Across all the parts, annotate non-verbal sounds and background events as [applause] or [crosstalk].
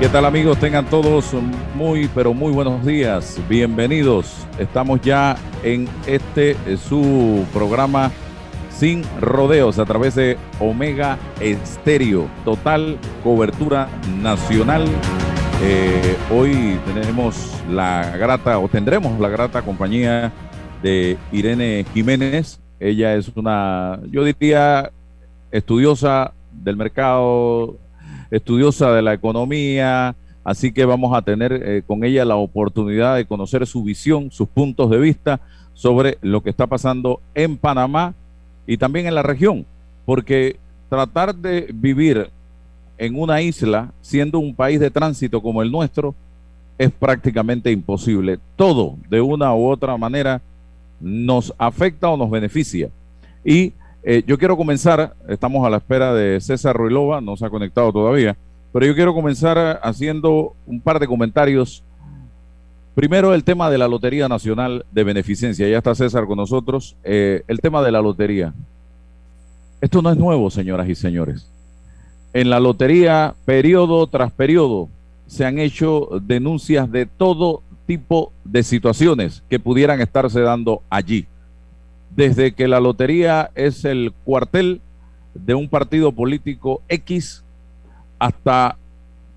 ¿Qué tal amigos? Tengan todos muy, pero muy buenos días. Bienvenidos. Estamos ya en este eh, su programa Sin Rodeos a través de Omega Estéreo. Total cobertura nacional. Eh, hoy tenemos la grata, o tendremos la grata compañía de Irene Jiménez. Ella es una, yo diría, estudiosa del mercado estudiosa de la economía, así que vamos a tener eh, con ella la oportunidad de conocer su visión, sus puntos de vista sobre lo que está pasando en Panamá y también en la región, porque tratar de vivir en una isla siendo un país de tránsito como el nuestro es prácticamente imposible. Todo, de una u otra manera, nos afecta o nos beneficia. Y eh, yo quiero comenzar, estamos a la espera de César Ruilova, no se ha conectado todavía, pero yo quiero comenzar haciendo un par de comentarios. Primero, el tema de la Lotería Nacional de Beneficencia. Ya está César con nosotros. Eh, el tema de la lotería. Esto no es nuevo, señoras y señores. En la lotería, periodo tras periodo, se han hecho denuncias de todo tipo de situaciones que pudieran estarse dando allí desde que la lotería es el cuartel de un partido político X hasta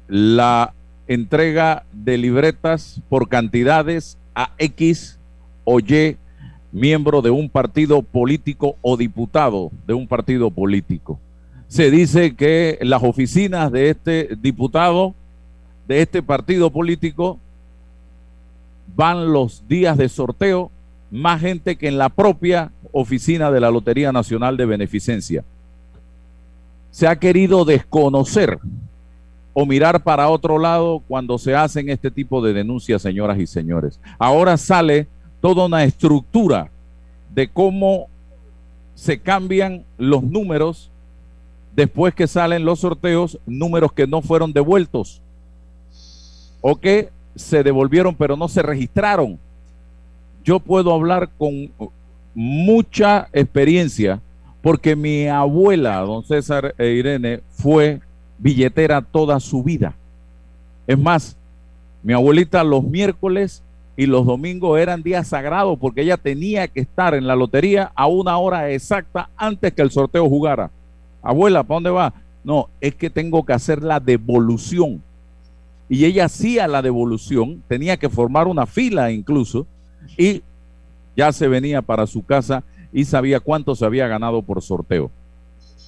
la entrega de libretas por cantidades a X o Y miembro de un partido político o diputado de un partido político. Se dice que las oficinas de este diputado, de este partido político, van los días de sorteo más gente que en la propia oficina de la Lotería Nacional de Beneficencia. Se ha querido desconocer o mirar para otro lado cuando se hacen este tipo de denuncias, señoras y señores. Ahora sale toda una estructura de cómo se cambian los números después que salen los sorteos, números que no fueron devueltos o que se devolvieron pero no se registraron yo puedo hablar con mucha experiencia porque mi abuela, don César e Irene, fue billetera toda su vida. Es más, mi abuelita los miércoles y los domingos eran días sagrados porque ella tenía que estar en la lotería a una hora exacta antes que el sorteo jugara. Abuela, ¿para dónde va? No, es que tengo que hacer la devolución. Y ella hacía la devolución, tenía que formar una fila incluso, y ya se venía para su casa y sabía cuánto se había ganado por sorteo.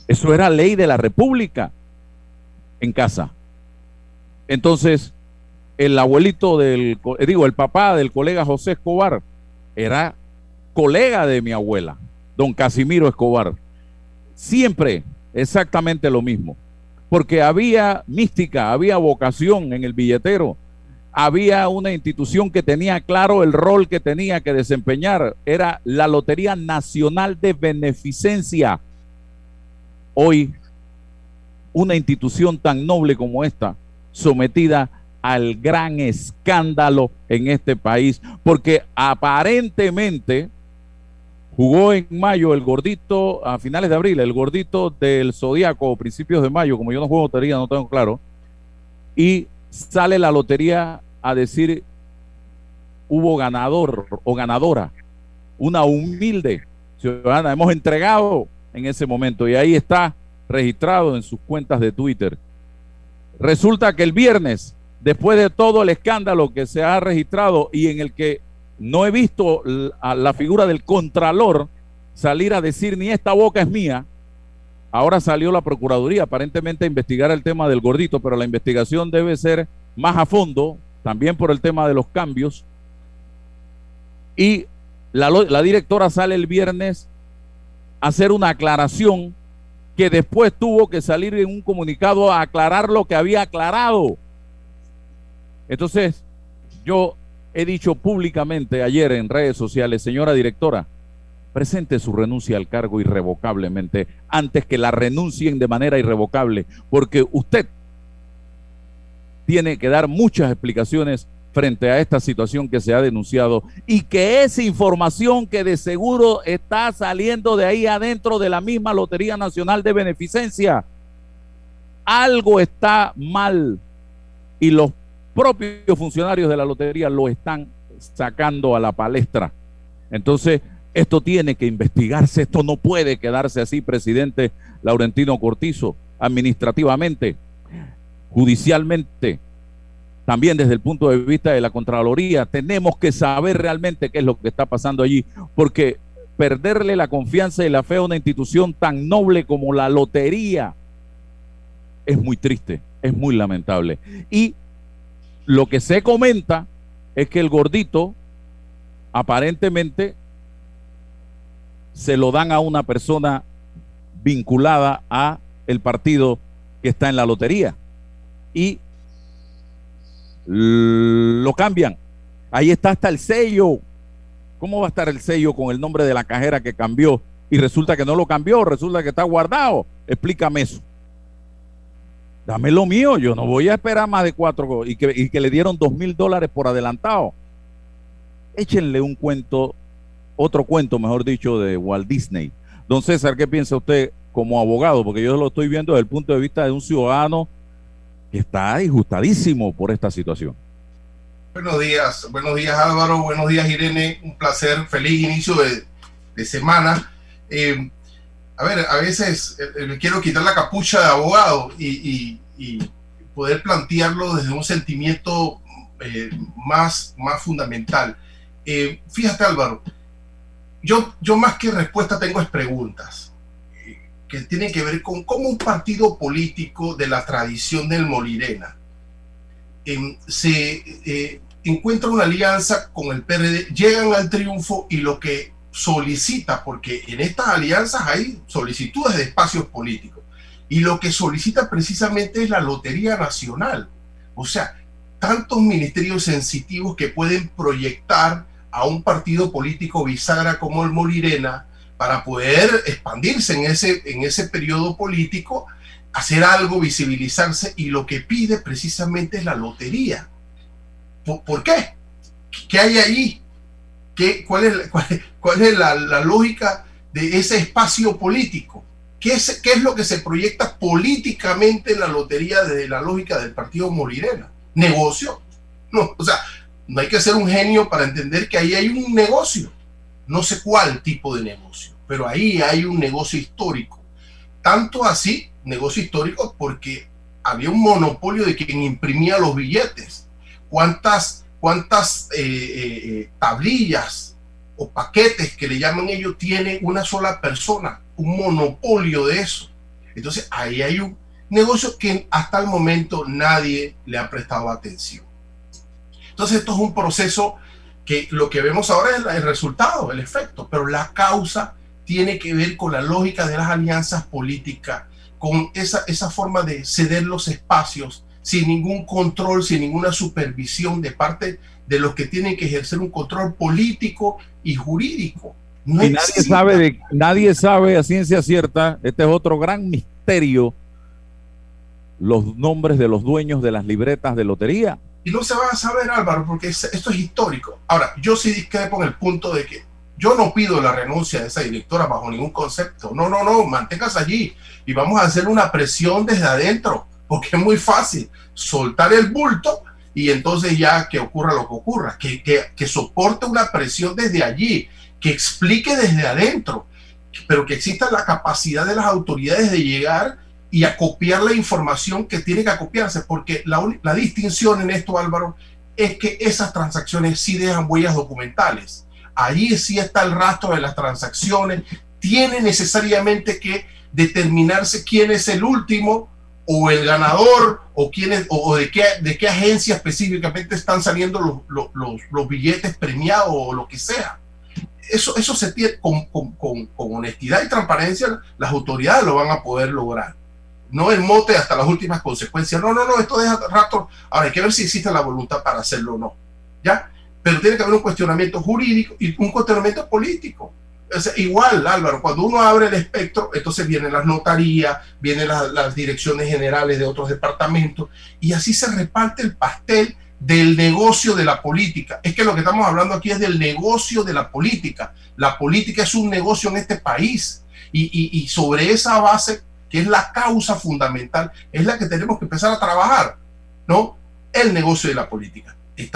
Eso era ley de la República en casa. Entonces, el abuelito del, digo, el papá del colega José Escobar era colega de mi abuela, don Casimiro Escobar. Siempre exactamente lo mismo, porque había mística, había vocación en el billetero había una institución que tenía claro el rol que tenía que desempeñar. Era la Lotería Nacional de Beneficencia. Hoy, una institución tan noble como esta, sometida al gran escándalo en este país, porque aparentemente jugó en mayo el gordito, a finales de abril, el gordito del Zodíaco, principios de mayo, como yo no juego lotería, no tengo claro, y sale la lotería a decir hubo ganador o ganadora, una humilde ciudadana. Hemos entregado en ese momento y ahí está registrado en sus cuentas de Twitter. Resulta que el viernes, después de todo el escándalo que se ha registrado y en el que no he visto a la figura del contralor salir a decir ni esta boca es mía. Ahora salió la Procuraduría aparentemente a investigar el tema del gordito, pero la investigación debe ser más a fondo, también por el tema de los cambios. Y la, la directora sale el viernes a hacer una aclaración que después tuvo que salir en un comunicado a aclarar lo que había aclarado. Entonces, yo he dicho públicamente ayer en redes sociales, señora directora, presente su renuncia al cargo irrevocablemente antes que la renuncien de manera irrevocable, porque usted tiene que dar muchas explicaciones frente a esta situación que se ha denunciado y que esa información que de seguro está saliendo de ahí adentro de la misma Lotería Nacional de Beneficencia, algo está mal y los propios funcionarios de la lotería lo están sacando a la palestra. Entonces, esto tiene que investigarse, esto no puede quedarse así, presidente Laurentino Cortizo, administrativamente, judicialmente, también desde el punto de vista de la Contraloría, tenemos que saber realmente qué es lo que está pasando allí, porque perderle la confianza y la fe a una institución tan noble como la lotería es muy triste, es muy lamentable. Y lo que se comenta es que el gordito aparentemente se lo dan a una persona vinculada a el partido que está en la lotería y lo cambian. Ahí está hasta el sello. ¿Cómo va a estar el sello con el nombre de la cajera que cambió y resulta que no lo cambió, resulta que está guardado? Explícame eso dame lo mío, yo no voy a esperar más de cuatro y que, y que le dieron dos mil dólares por adelantado. Échenle un cuento, otro cuento, mejor dicho, de Walt Disney. Don César, ¿qué piensa usted como abogado? Porque yo lo estoy viendo desde el punto de vista de un ciudadano está disgustadísimo por esta situación. Buenos días, buenos días Álvaro, buenos días Irene, un placer, feliz inicio de, semana. Eh, a ver, a veces eh, eh, quiero quitar la capucha de abogado y, poder plantearlo desde un sentimiento eh, más, más fundamental. fíjate Álvaro, yo, yo más que respuesta tengo es preguntas que tienen que ver con cómo un partido político de la tradición del Molirena em, se encuentra una alianza con el PRD, llegan al triunfo y lo que solicita, porque en estas alianzas hay solicitudes de espacios políticos, y lo que solicita precisamente es la Lotería Nacional. O sea, tantos ministerios sensitivos que pueden proyectar a un partido político bisagra como el Molirena para poder expandirse en ese, en ese periodo político, hacer algo, visibilizarse, y lo que pide precisamente es la lotería. ¿Por, ¿por qué? ¿Qué hay ahí? cuál, es, cuál, es la, lógica de ese espacio político? ¿Qué es, ¿Qué es lo que se proyecta políticamente en la lotería desde la lógica del partido Molirena? ¿Negocio? No, o sea, no hay que ser un genio para entender que ahí hay un negocio. No sé cuál tipo de negocio, pero ahí hay un negocio histórico. Tanto así, negocio histórico, porque había un monopolio de quien imprimía los billetes. ¿Cuántas cuántas eh, eh, eh, tablillas o paquetes que le llaman ellos tiene una sola persona, un monopolio de eso. Entonces ahí hay un negocio que hasta el momento nadie le ha prestado atención. Entonces esto es un proceso que lo que vemos ahora es el resultado, el efecto, pero la causa tiene que ver con la lógica de las alianzas políticas, con esa, esa forma de ceder los espacios sin ningún control, sin ninguna supervisión de parte de los que tienen que ejercer un control político y jurídico. y nadie sabe, de, nadie sabe a ciencia cierta, este es otro gran misterio, los nombres de los dueños de las libretas de lotería. Y no se va a saber, Álvaro, porque esto es histórico. Ahora, yo sí discrepo en el punto de que yo no pido la renuncia de esa directora bajo ningún concepto. No, no, no, manténgase allí y vamos a hacer una presión desde adentro porque es muy fácil soltar el bulto y entonces ya que ocurra lo que ocurra, que, que, soporte una presión desde allí, que explique desde adentro, pero que exista la capacidad de las autoridades de llegar y acopiar la información que tiene que acopiarse, porque la, la distinción en esto, Álvaro, es que esas transacciones sí dejan huellas documentales. Allí sí está el rastro de las transacciones. Tiene necesariamente que determinarse quién es el último o el ganador o quién es, o de qué, de qué agencia específicamente están saliendo los, los, los, billetes premiados o lo que sea. Eso, eso se tiene con, con, con, honestidad y transparencia, las autoridades lo van a poder lograr. No el mote hasta las últimas consecuencias. No, no, no, esto deja rato. Ahora hay que ver si existe la voluntad para hacerlo o no. ¿Ya? Pero tiene que haber un cuestionamiento jurídico y un cuestionamiento político igual, Álvaro, cuando uno abre el espectro, entonces vienen las notarías, vienen las, direcciones generales de otros departamentos, y así se reparte el pastel del negocio de la política. Es que lo que estamos hablando aquí es del negocio de la política. La política es un negocio en este país, y, y sobre esa base, que es la causa fundamental, es la que tenemos que empezar a trabajar, ¿no? El negocio de la política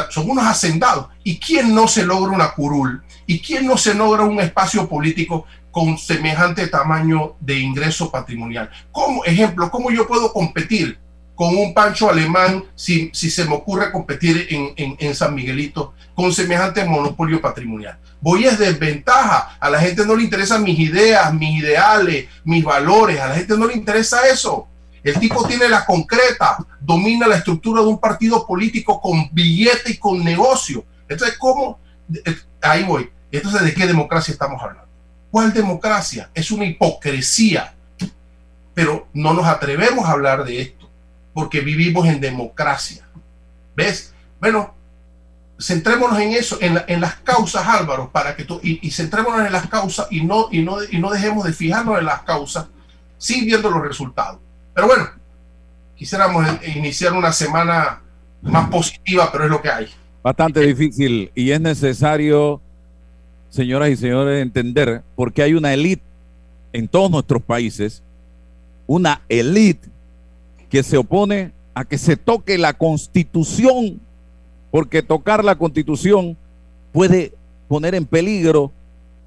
son unos hacendados. ¿Y quién no se logra una curul? ¿Y quién no se logra un espacio político con semejante tamaño de ingreso patrimonial? Como ejemplo, ¿cómo yo puedo competir con un Pancho alemán si, se me ocurre competir en, en, en San Miguelito con semejante monopolio patrimonial? Voy a desventaja. A la gente no le interesan mis ideas, mis ideales, mis valores. A la gente no le interesa eso. El tipo tiene la concreta, domina la estructura de un partido político con billete y con negocio. Entonces, ¿cómo? Eh, ahí voy. Entonces, ¿de qué democracia estamos hablando? ¿Cuál democracia? Es una hipocresía. Pero no nos atrevemos a hablar de esto, porque vivimos en democracia. ¿Ves? Bueno, centrémonos en eso, en, las causas, Álvaro, para que tú, y, y, centrémonos en las causas y no, y, no, y no dejemos de fijarnos en las causas, sin viendo los resultados. Pero bueno, quisiéramos iniciar una semana más positiva, pero es lo que hay. Bastante difícil y es necesario, señoras y señores, entender por qué hay una élite en todos nuestros países, una élite que se opone a que se toque la constitución, porque tocar la constitución puede poner en peligro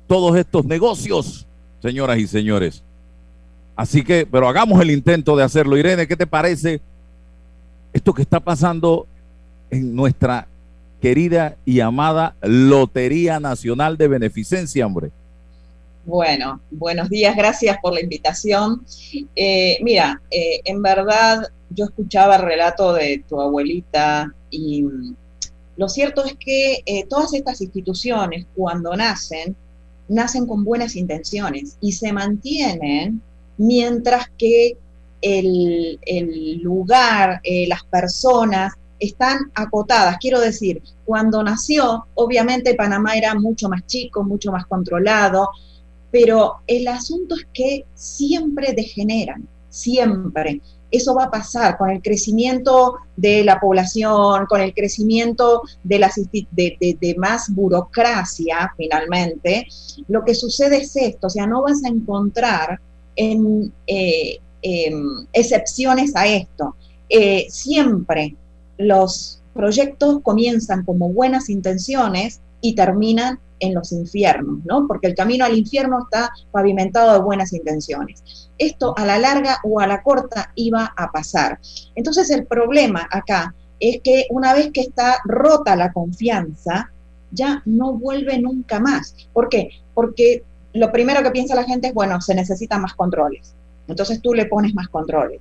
todos estos negocios, señoras y señores. Así que, pero hagamos el intento de hacerlo. Irene, ¿qué te parece esto que está pasando en nuestra querida y amada Lotería Nacional de Beneficencia, hombre? Bueno, buenos días, gracias por la invitación. Eh, mira, eh, en verdad yo escuchaba el relato de tu abuelita y mm, lo cierto es que eh, todas estas instituciones cuando nacen, nacen con buenas intenciones y se mantienen mientras que el, lugar, eh, las personas están acotadas. Quiero decir, cuando nació, obviamente Panamá era mucho más chico, mucho más controlado, pero el asunto es que siempre degeneran, siempre. Eso va a pasar con el crecimiento de la población, con el crecimiento de, las, de, más burocracia, finalmente. Lo que sucede es esto, o sea, no vas a encontrar en eh, em, excepciones a esto. Eh, siempre los proyectos comienzan como buenas intenciones y terminan en los infiernos, ¿no? Porque el camino al infierno está pavimentado de buenas intenciones. Esto a la larga o a la corta iba a pasar. Entonces el problema acá es que una vez que está rota la confianza, ya no vuelve nunca más. ¿Por qué? Porque lo primero que piensa la gente es, bueno, se necesitan más controles. Entonces tú le pones más controles.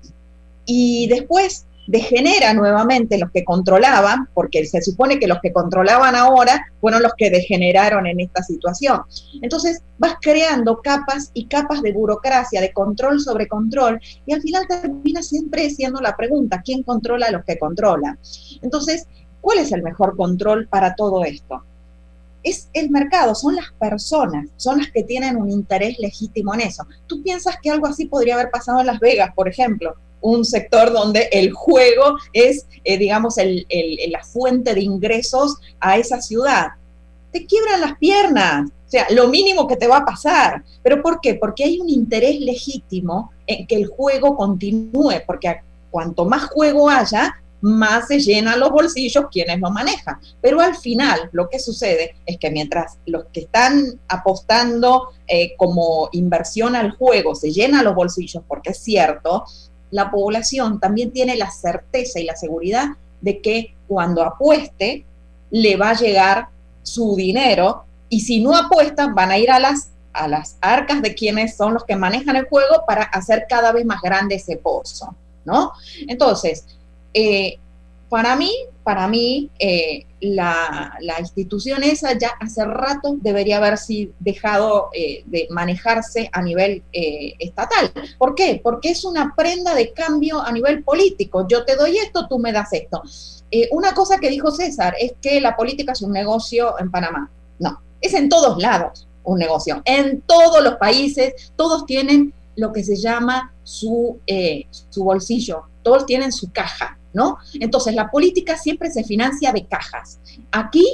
Y después degenera nuevamente los que controlaban, porque se supone que los que controlaban ahora fueron los que degeneraron en esta situación. Entonces vas creando capas y capas de burocracia, de control sobre control, y al final termina siempre siendo la pregunta, ¿quién controla a los que controlan? Entonces, ¿cuál es el mejor control para todo esto? es el mercado, son las personas, son las que tienen un interés legítimo en eso. ¿Tú piensas que algo así podría haber pasado en Las Vegas, por ejemplo? Un sector donde el juego es, eh, digamos, la fuente de ingresos a esa ciudad. Te quiebran las piernas, o sea, lo mínimo que te va a pasar. ¿Pero por qué? Porque hay un interés legítimo en que el juego continúe, porque cuanto más juego haya, más se llenan los bolsillos quienes lo manejan. Pero al final lo que sucede es que mientras los que están apostando eh, como inversión al juego se llenan los bolsillos, porque es cierto, la población también tiene la certeza y la seguridad de que cuando apueste le va a llegar su dinero y si no apuestan van a ir a las, a las arcas de quienes son los que manejan el juego para hacer cada vez más grande ese pozo, ¿no? Entonces, eh, para mí, para mí, eh, la, institución esa ya hace rato debería haber dejado eh, de manejarse a nivel eh, estatal. ¿Por qué? Porque es una prenda de cambio a nivel político. Yo te doy esto, tú me das esto. una cosa que dijo César es que la política es un negocio en Panamá. No, es en todos lados un negocio. En todos los países, todos tienen lo que se llama su, su bolsillo, todos tienen su caja Entonces, la política siempre se financia de cajas. Aquí,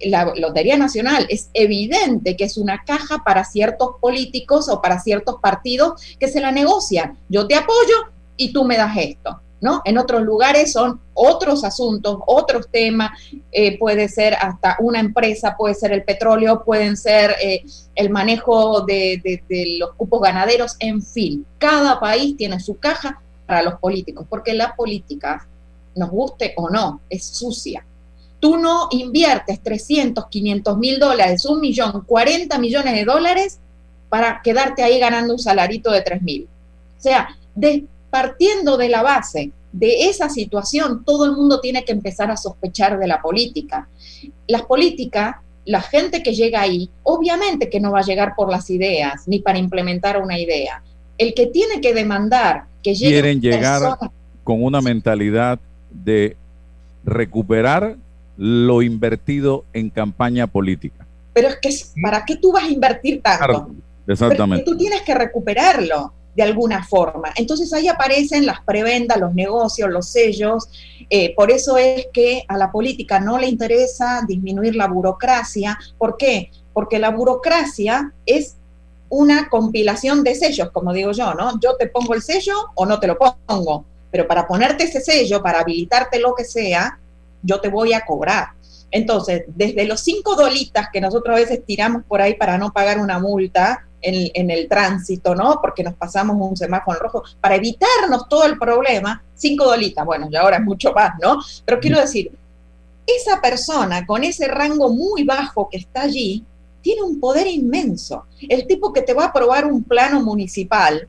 la Lotería Nacional es evidente que es una caja para ciertos políticos o para ciertos partidos que se la negocian. Yo te apoyo y tú me das esto. ¿No? En otros lugares son otros asuntos, otros temas, eh, puede ser hasta una empresa, puede ser el petróleo, pueden ser eh, el manejo de, los cupos ganaderos, en fin, cada país tiene su caja para los políticos, porque la política nos guste o no, es sucia. Tú no inviertes 300, 500 mil dólares, un millón, 40 millones de dólares para quedarte ahí ganando un salarito de 3 mil. O sea, partiendo de la base de esa situación, todo el mundo tiene que empezar a sospechar de la política. Las políticas, la gente que llega ahí, obviamente que no va a llegar por las ideas ni para implementar una idea. El que tiene que demandar que lleguen quieren llegar con una mentalidad de recuperar lo invertido en campaña política. Pero es que, ¿para qué tú vas a invertir tanto? exactamente. tú tienes que recuperarlo de alguna forma. Entonces ahí aparecen las prebendas, los negocios, los sellos. Eh, por eso es que a la política no le interesa disminuir la burocracia. ¿Por qué? Porque la burocracia es una compilación de sellos, como digo yo, ¿no? Yo te pongo el sello o no te lo pongo pero para ponerte ese sello, para habilitarte lo que sea, yo te voy a cobrar. Entonces, desde los cinco dolitas que nosotros a veces tiramos por ahí para no pagar una multa en, el tránsito, ¿no? Porque nos pasamos un semáforo rojo, para evitarnos todo el problema, cinco dolitas, bueno, y ahora es mucho más, ¿no? Pero quiero decir, esa persona con ese rango muy bajo que está allí, tiene un poder inmenso. El tipo que te va a aprobar un plano municipal,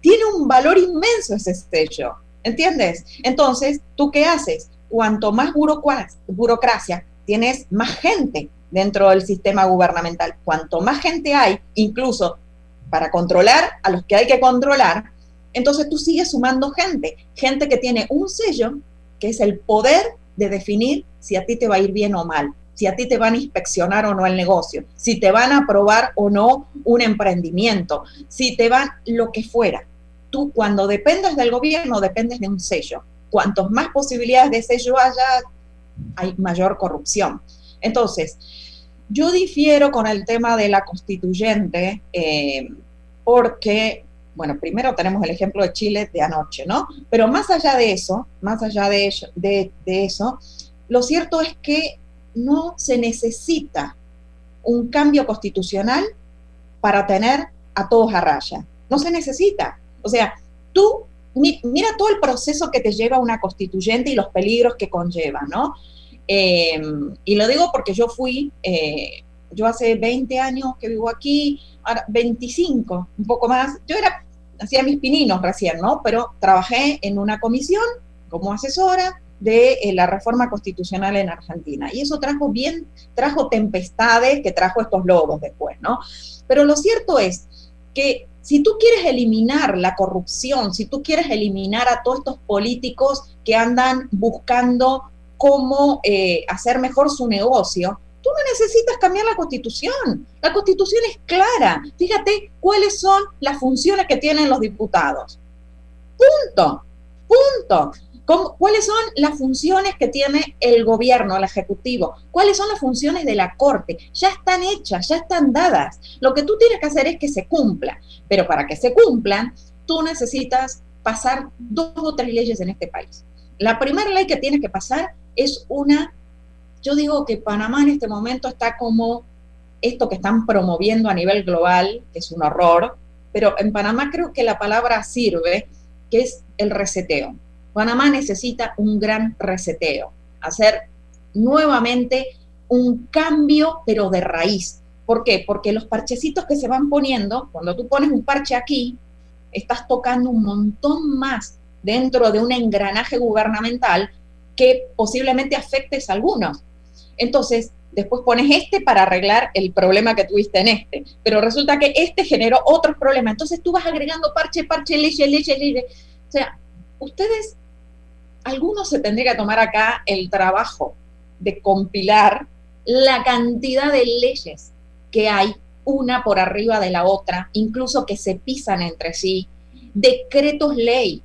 tiene un valor inmenso ese sello. ¿Entiendes? Entonces, ¿tú qué haces? Cuanto más burocracia, tienes más gente dentro del sistema gubernamental. Cuanto más gente hay, incluso para controlar a los que hay que controlar, entonces tú sigues sumando gente, gente que tiene un sello, que es el poder de definir si a ti te va a ir bien o mal, si a ti te van a inspeccionar o no el negocio, si te van a aprobar o no un emprendimiento, si te van lo que fuera cuando dependes del gobierno, dependes de un sello. Cuantos más posibilidades de sello haya, hay mayor corrupción. Entonces, yo difiero con el tema de la constituyente eh, porque, bueno, primero tenemos el ejemplo de Chile de anoche, ¿no? Pero más allá de eso, más allá de, de, de eso, lo cierto es que no se necesita un cambio constitucional para tener a todos a raya. No se necesita. O sea, tú mira todo el proceso que te lleva una constituyente y los peligros que conlleva, ¿no? Eh, y lo digo porque yo fui, eh, yo hace 20 años que vivo aquí, ahora 25, un poco más, yo era, hacía mis pininos recién, ¿no? Pero trabajé en una comisión como asesora de eh, la reforma constitucional en Argentina. Y eso trajo bien, trajo tempestades que trajo estos lobos después, ¿no? Pero lo cierto es que si tú quieres eliminar la corrupción, si tú quieres eliminar a todos estos políticos que andan buscando cómo eh, hacer mejor su negocio, tú no necesitas cambiar la constitución. La constitución es clara. Fíjate cuáles son las funciones que tienen los diputados. Punto. Punto. ¿Cuáles son las funciones que tiene el gobierno, el ejecutivo? ¿Cuáles son las funciones de la corte? Ya están hechas, ya están dadas. Lo que tú tienes que hacer es que se cumpla. Pero para que se cumplan, tú necesitas pasar dos o tres leyes en este país. La primera ley que tienes que pasar es una, yo digo que Panamá en este momento está como esto que están promoviendo a nivel global, que es un horror, pero en Panamá creo que la palabra sirve, que es el reseteo Panamá necesita un gran reseteo, hacer nuevamente un cambio, pero de raíz. ¿Por qué? Porque los parchecitos que se van poniendo, cuando tú pones un parche aquí, estás tocando un montón más dentro de un engranaje gubernamental que posiblemente afectes a algunos. Entonces, después pones este para arreglar el problema que tuviste en este, pero resulta que este generó otros problemas. Entonces tú vas agregando parche, parche, leche, leche, leche. O sea, ustedes algunos se tendría que tomar acá el trabajo de compilar la cantidad de leyes que hay una por arriba de la otra, incluso que se pisan entre sí, decretos ley.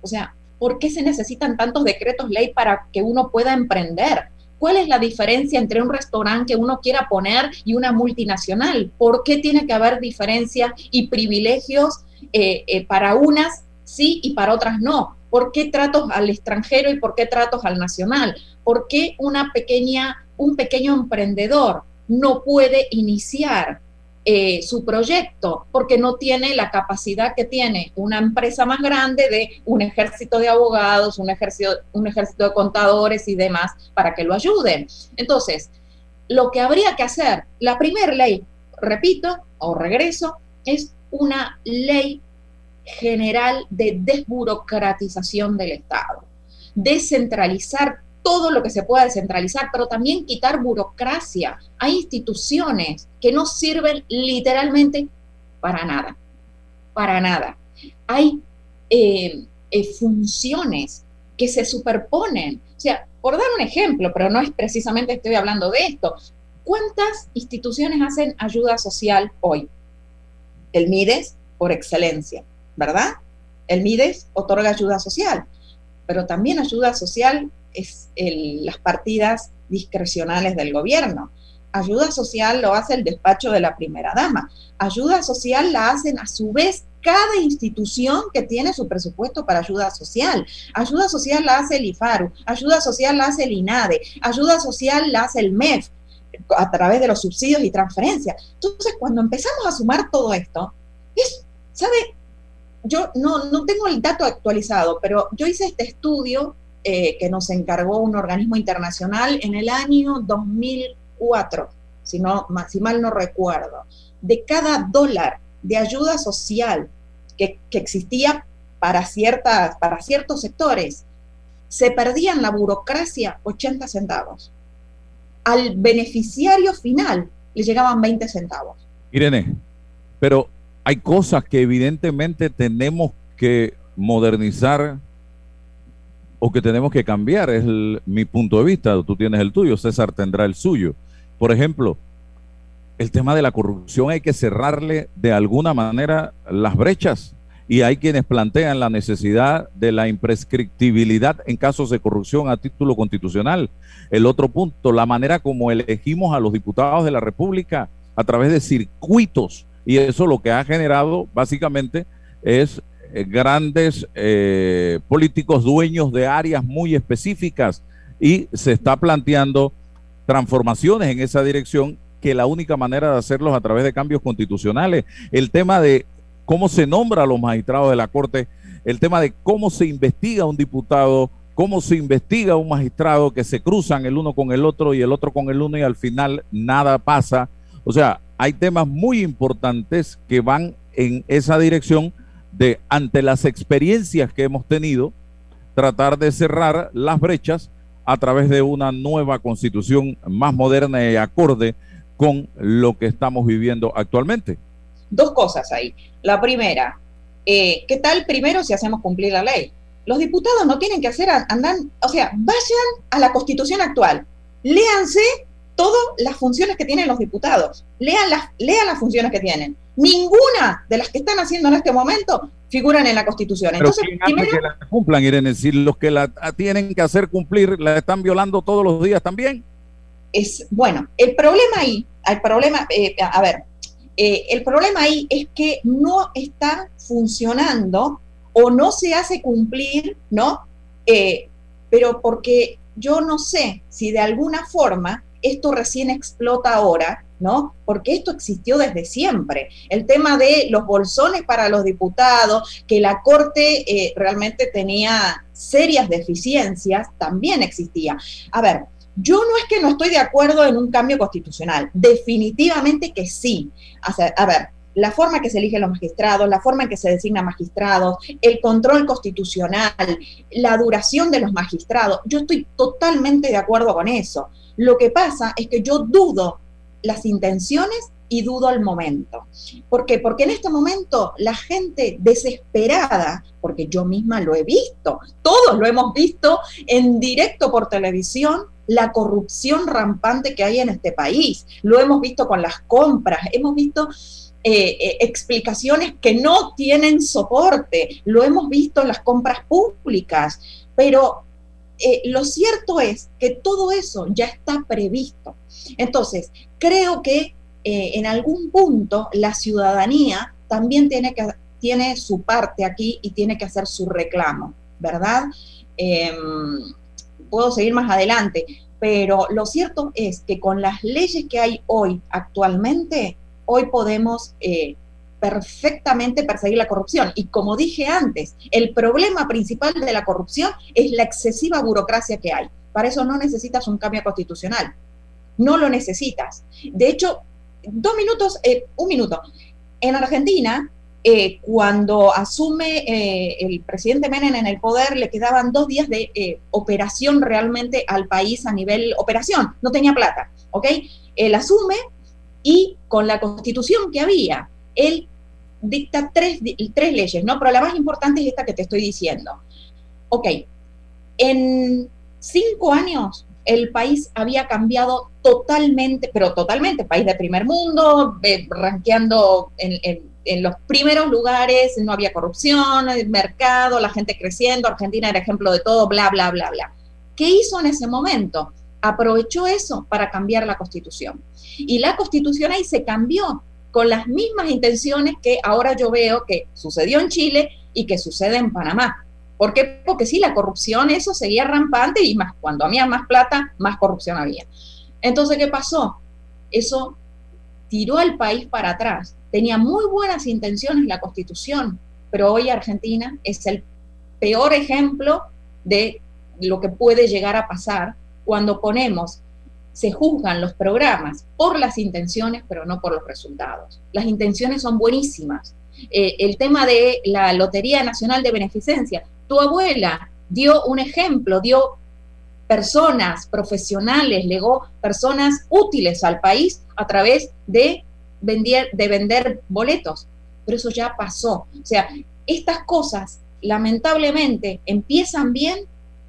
O sea, ¿por qué se necesitan tantos decretos ley para que uno pueda emprender? ¿Cuál es la diferencia entre un restaurante que uno quiera poner y una multinacional? ¿Por qué tiene que haber diferencias y privilegios eh, eh, para unas sí y para otras no? ¿Por qué tratos al extranjero y por qué tratos al nacional? ¿Por qué una pequeña, un pequeño emprendedor no puede iniciar eh, su proyecto porque no tiene la capacidad que tiene una empresa más grande de un ejército de abogados, un ejército, un ejército de contadores y demás para que lo ayuden. Entonces, lo que habría que hacer, la primera ley, repito o regreso, es una ley general de desburocratización del Estado, descentralizar todo lo que se pueda descentralizar, pero también quitar burocracia. Hay instituciones que no sirven literalmente para nada, para nada. Hay eh, eh, funciones que se superponen. O sea, por dar un ejemplo, pero no es precisamente estoy hablando de esto, ¿cuántas instituciones hacen ayuda social hoy? El MIDES, por excelencia. ¿Verdad? El MIDES otorga ayuda social, pero también ayuda social es las partidas discrecionales del gobierno. Ayuda social lo hace el despacho de la primera dama. Ayuda social la hacen a su vez cada institución que tiene su presupuesto para ayuda social. Ayuda social la hace el IFARU, ayuda social la hace el INADE, ayuda social la hace el MEF a través de los subsidios y transferencias. Entonces, cuando empezamos a sumar todo esto, es, ¿sabe? Yo no, no tengo el dato actualizado, pero yo hice este estudio eh, que nos encargó un organismo internacional en el año 2004, si, no, si mal no recuerdo. De cada dólar de ayuda social que, que existía para, ciertas, para ciertos sectores, se perdía en la burocracia 80 centavos. Al beneficiario final le llegaban 20 centavos. Irene, pero hay cosas que evidentemente tenemos que modernizar o que tenemos que cambiar. Es mi punto de vista. Tú tienes el tuyo, César tendrá el suyo. Por ejemplo, el tema de la corrupción hay que cerrarle de alguna manera las brechas y hay quienes plantean la necesidad de la imprescriptibilidad en casos de corrupción a título constitucional. El otro punto, la manera como elegimos a los diputados de la República a través de circuitos y eso lo que ha generado básicamente es eh, grandes eh, políticos dueños de áreas muy específicas y se está planteando transformaciones en esa dirección que la única manera de hacerlos a través de cambios constitucionales. El tema de cómo se nombra a los magistrados de la Corte, el tema de cómo se investiga un diputado, cómo se investiga un magistrado que se cruzan el uno con el otro y el otro con el uno y al final nada pasa. O sea, hay temas muy importantes que van en esa dirección de, ante las experiencias que hemos tenido, tratar de cerrar las brechas a través de una nueva constitución más moderna y acorde con lo que estamos viviendo actualmente. Dos cosas ahí. La primera, eh, ¿qué tal primero si hacemos cumplir la ley? Los diputados no tienen que hacer, andan, o sea, vayan a la constitución actual, léanse todas las funciones que tienen los diputados. Lean las, lean las funciones que tienen. Ninguna de las que están haciendo en este momento figuran en la Constitución. Entonces, primero, que la cumplan, Irene, si los que la tienen que hacer cumplir la están violando todos los días también. Es, bueno, el problema ahí, el problema, eh, a ver, eh, el problema ahí es que no está funcionando o no se hace cumplir, ¿no? Eh, pero porque yo no sé si de alguna forma esto recién explota ahora, ¿no? Porque esto existió desde siempre. El tema de los bolsones para los diputados, que la Corte eh, realmente tenía serias deficiencias, también existía. A ver, yo no es que no estoy de acuerdo en un cambio constitucional, definitivamente que sí. a ver, la forma en que se eligen los magistrados, la forma en que se designan magistrados, el control constitucional, la duración de los magistrados, yo estoy totalmente de acuerdo con eso. Lo que pasa es que yo dudo las intenciones y dudo el momento. ¿Por qué? Porque en este momento la gente desesperada, porque yo misma lo he visto, todos lo hemos visto en directo por televisión, la corrupción rampante que hay en este país. Lo hemos visto con las compras, hemos visto eh, eh, explicaciones que no tienen soporte, lo hemos visto en las compras públicas, pero eh, lo cierto es que todo eso ya está previsto. Entonces, creo que en algún punto la ciudadanía también tiene, tiene su parte aquí y tiene que hacer su reclamo, ¿verdad? Em, puedo seguir más adelante, pero lo cierto es que con las leyes que hay hoy actualmente, hoy podemos eh, perfectamente perseguir la corrupción. Y como dije antes, el problema principal de la corrupción es la excesiva burocracia que hay. Para eso no necesitas un cambio constitucional. No lo necesitas. De hecho, dos minutos, eh, un minuto. En Argentina, eh, cuando asume el presidente Menem en el poder, le quedaban dos días de operación realmente al país a nivel operación. No tenía plata, ¿ok? Él asume, y con la constitución que había, él dicta tres, tres leyes, ¿no? Pero la más importante es esta que te estoy diciendo. Ok, en cinco años el país había cambiado totalmente, pero totalmente, país de primer mundo, eh, rankeando en, en, los primeros lugares, no había corrupción, el mercado, la gente creciendo, Argentina era ejemplo de todo, bla, bla, bla, bla. ¿Qué hizo en ese momento? Aprovechó eso para cambiar la constitución. Y la constitución ahí se cambió con las mismas intenciones que ahora yo veo que sucedió en Chile y que sucede en Panamá. ¿Por qué? Porque sí, la corrupción, eso seguía rampante y más cuando había más plata, más corrupción había. Entonces, ¿qué pasó? Eso tiró al país para atrás. Tenía muy buenas intenciones la constitución, pero hoy Argentina es el peor ejemplo de lo que puede llegar a pasar cuando ponemos se juzgan los programas por las intenciones, pero no por los resultados. Las intenciones son buenísimas. Eh, el tema de la Lotería Nacional de Beneficencia, tu abuela dio un ejemplo, dio personas profesionales, legó personas útiles al país a través de vender, de vender boletos. Pero eso ya pasó. O sea, estas cosas lamentablemente empiezan bien,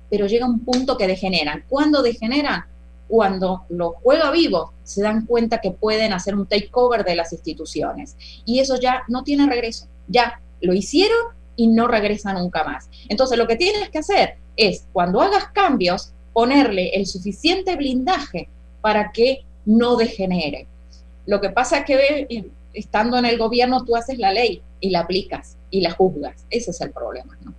pero llega un punto que degeneran. ¿Cuándo degeneran? Cuando los juega vivos se dan cuenta que pueden hacer un takeover de las instituciones. Y eso ya no tiene regreso. Ya lo hicieron y no regresa nunca más. Entonces lo que tienes que hacer es, cuando hagas cambios, ponerle el suficiente blindaje para que no degenere. Lo que pasa es que eh, estando en el gobierno tú haces la ley y la aplicas y la juzgas. Ese es el problema. ¿no?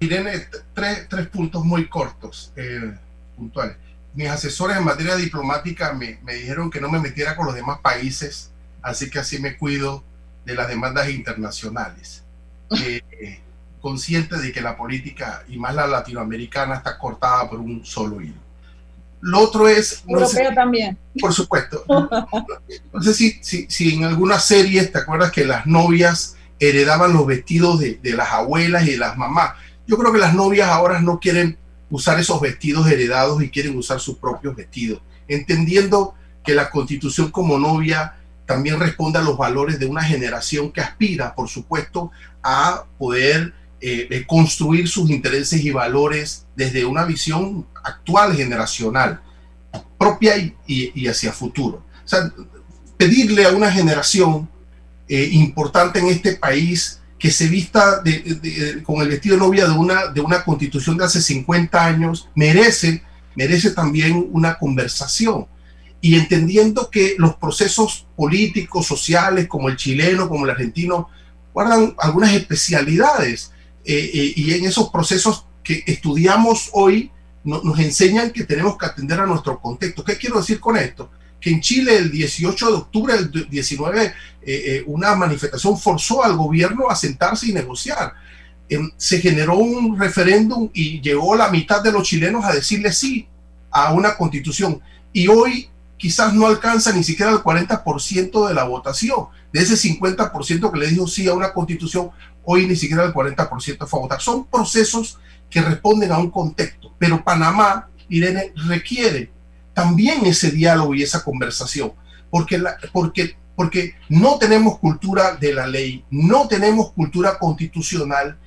Irene, tres, tres puntos muy cortos, eh, puntuales mis asesores en materia diplomática me, me, dijeron que no me metiera con los demás países, así que así me cuido de las demandas internacionales. [laughs] Eh, consciente de que la política, y más la latinoamericana, está cortada por un solo hilo. Lo otro es... Europeo también. Por supuesto. [laughs] No, sé si, si, si, en algunas series te acuerdas que las novias heredaban los vestidos de, de las abuelas y de las mamás. Yo creo que las novias ahora no quieren usar esos vestidos heredados y quieren usar sus propios vestidos, entendiendo que la constitución como novia también responde a los valores de una generación que aspira, por supuesto, a poder eh, eh, construir sus intereses y valores desde una visión actual generacional, propia y, hacia futuro. O sea, pedirle a una generación eh, importante en este país que se vista con el vestido de novia de una, de una constitución de hace 50 años merece, merece también una conversación. Y entendiendo que los procesos políticos, sociales, como el chileno, como el argentino, guardan algunas especialidades. Eh, eh, y en esos procesos que estudiamos hoy nos enseñan que tenemos que atender a nuestro contexto. ¿Qué quiero decir con esto? Que en Chile el 18 de octubre del 19 eh, eh, una manifestación forzó al gobierno a sentarse y negociar. Se generó un referéndum y llegó la mitad de los chilenos a decirle sí a una constitución. Y hoy quizás no alcanza ni siquiera el 40% de la votación. De ese 50% que le dijo sí a una constitución, hoy ni siquiera el 40% fue a votar. Son procesos que responden a un contexto, pero Panamá, Irene, requiere también ese diálogo y esa conversación, porque, porque, porque no tenemos cultura de la ley, no tenemos cultura constitucional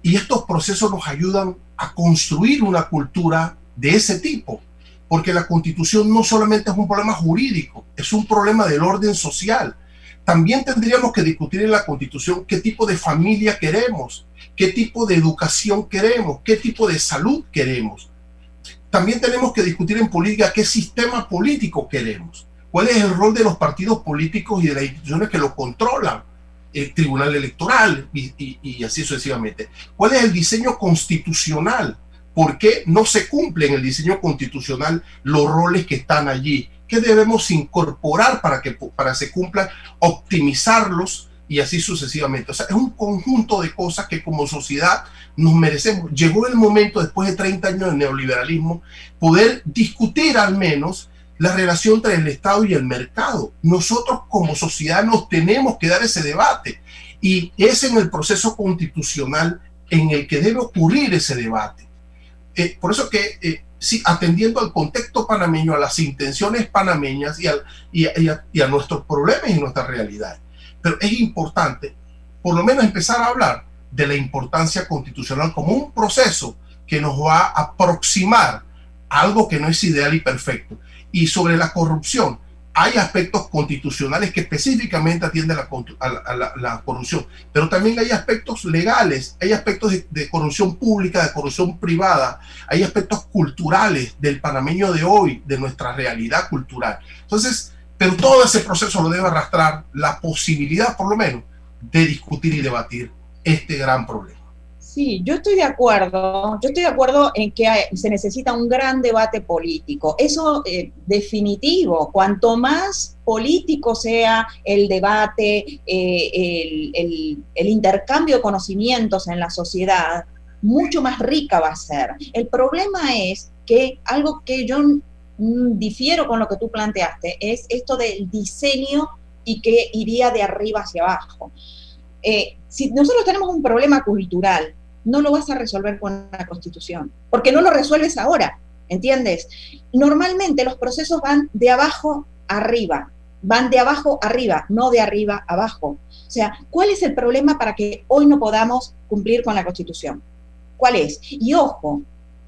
y estos procesos nos ayudan a construir una cultura de ese tipo porque la constitución no solamente es un problema jurídico, es un problema del orden social. También tendríamos que discutir en la constitución qué tipo de familia queremos, qué tipo de educación queremos, qué tipo de salud queremos. También tenemos que discutir en política qué sistema político queremos, cuál es el rol de los partidos políticos y de las instituciones que lo controlan, el tribunal electoral y, y así sucesivamente. ¿Cuál es el diseño constitucional? ¿Por qué no se cumplen en el diseño constitucional los roles que están allí? ¿Qué debemos incorporar para que para se cumplan, optimizarlos y así sucesivamente? O sea, es un conjunto de cosas que como sociedad nos merecemos. Llegó el momento, después de 30 años de neoliberalismo, poder discutir al menos la relación entre el Estado y el mercado. Nosotros como sociedad nos tenemos que dar ese debate y es en el proceso constitucional en el que debe ocurrir ese debate. Eh, por eso que, eh, sí, atendiendo al contexto panameño, a las intenciones panameñas y, y, a, nuestros problemas y nuestra realidad. Pero es importante, por lo menos, empezar a hablar de la importancia constitucional como un proceso que nos va a aproximar a algo que no es ideal y perfecto. Y sobre la corrupción, hay aspectos constitucionales que específicamente atienden a la, corrupción, pero también hay aspectos legales, hay aspectos de, corrupción pública, de corrupción privada, hay aspectos culturales del panameño de hoy, de nuestra realidad cultural. Entonces, pero todo ese proceso lo debe arrastrar la posibilidad, por lo menos, de discutir y debatir este gran problema. Sí, yo estoy de acuerdo, yo estoy de acuerdo en que se necesita un gran debate político. Eso eh, definitivo, cuanto más político sea el debate, eh, el, intercambio de conocimientos en la sociedad, mucho más rica va a ser. El problema es que algo que yo difiero con lo que tú planteaste es esto del diseño y que iría de arriba hacia abajo. Eh, si nosotros tenemos un problema cultural no lo vas a resolver con la constitución, porque no lo resuelves ahora, ¿entiendes? Normalmente los procesos van de abajo arriba, van de abajo arriba, no de arriba abajo. O sea, ¿cuál es el problema para que hoy no podamos cumplir con la constitución? ¿Cuál es? Y ojo,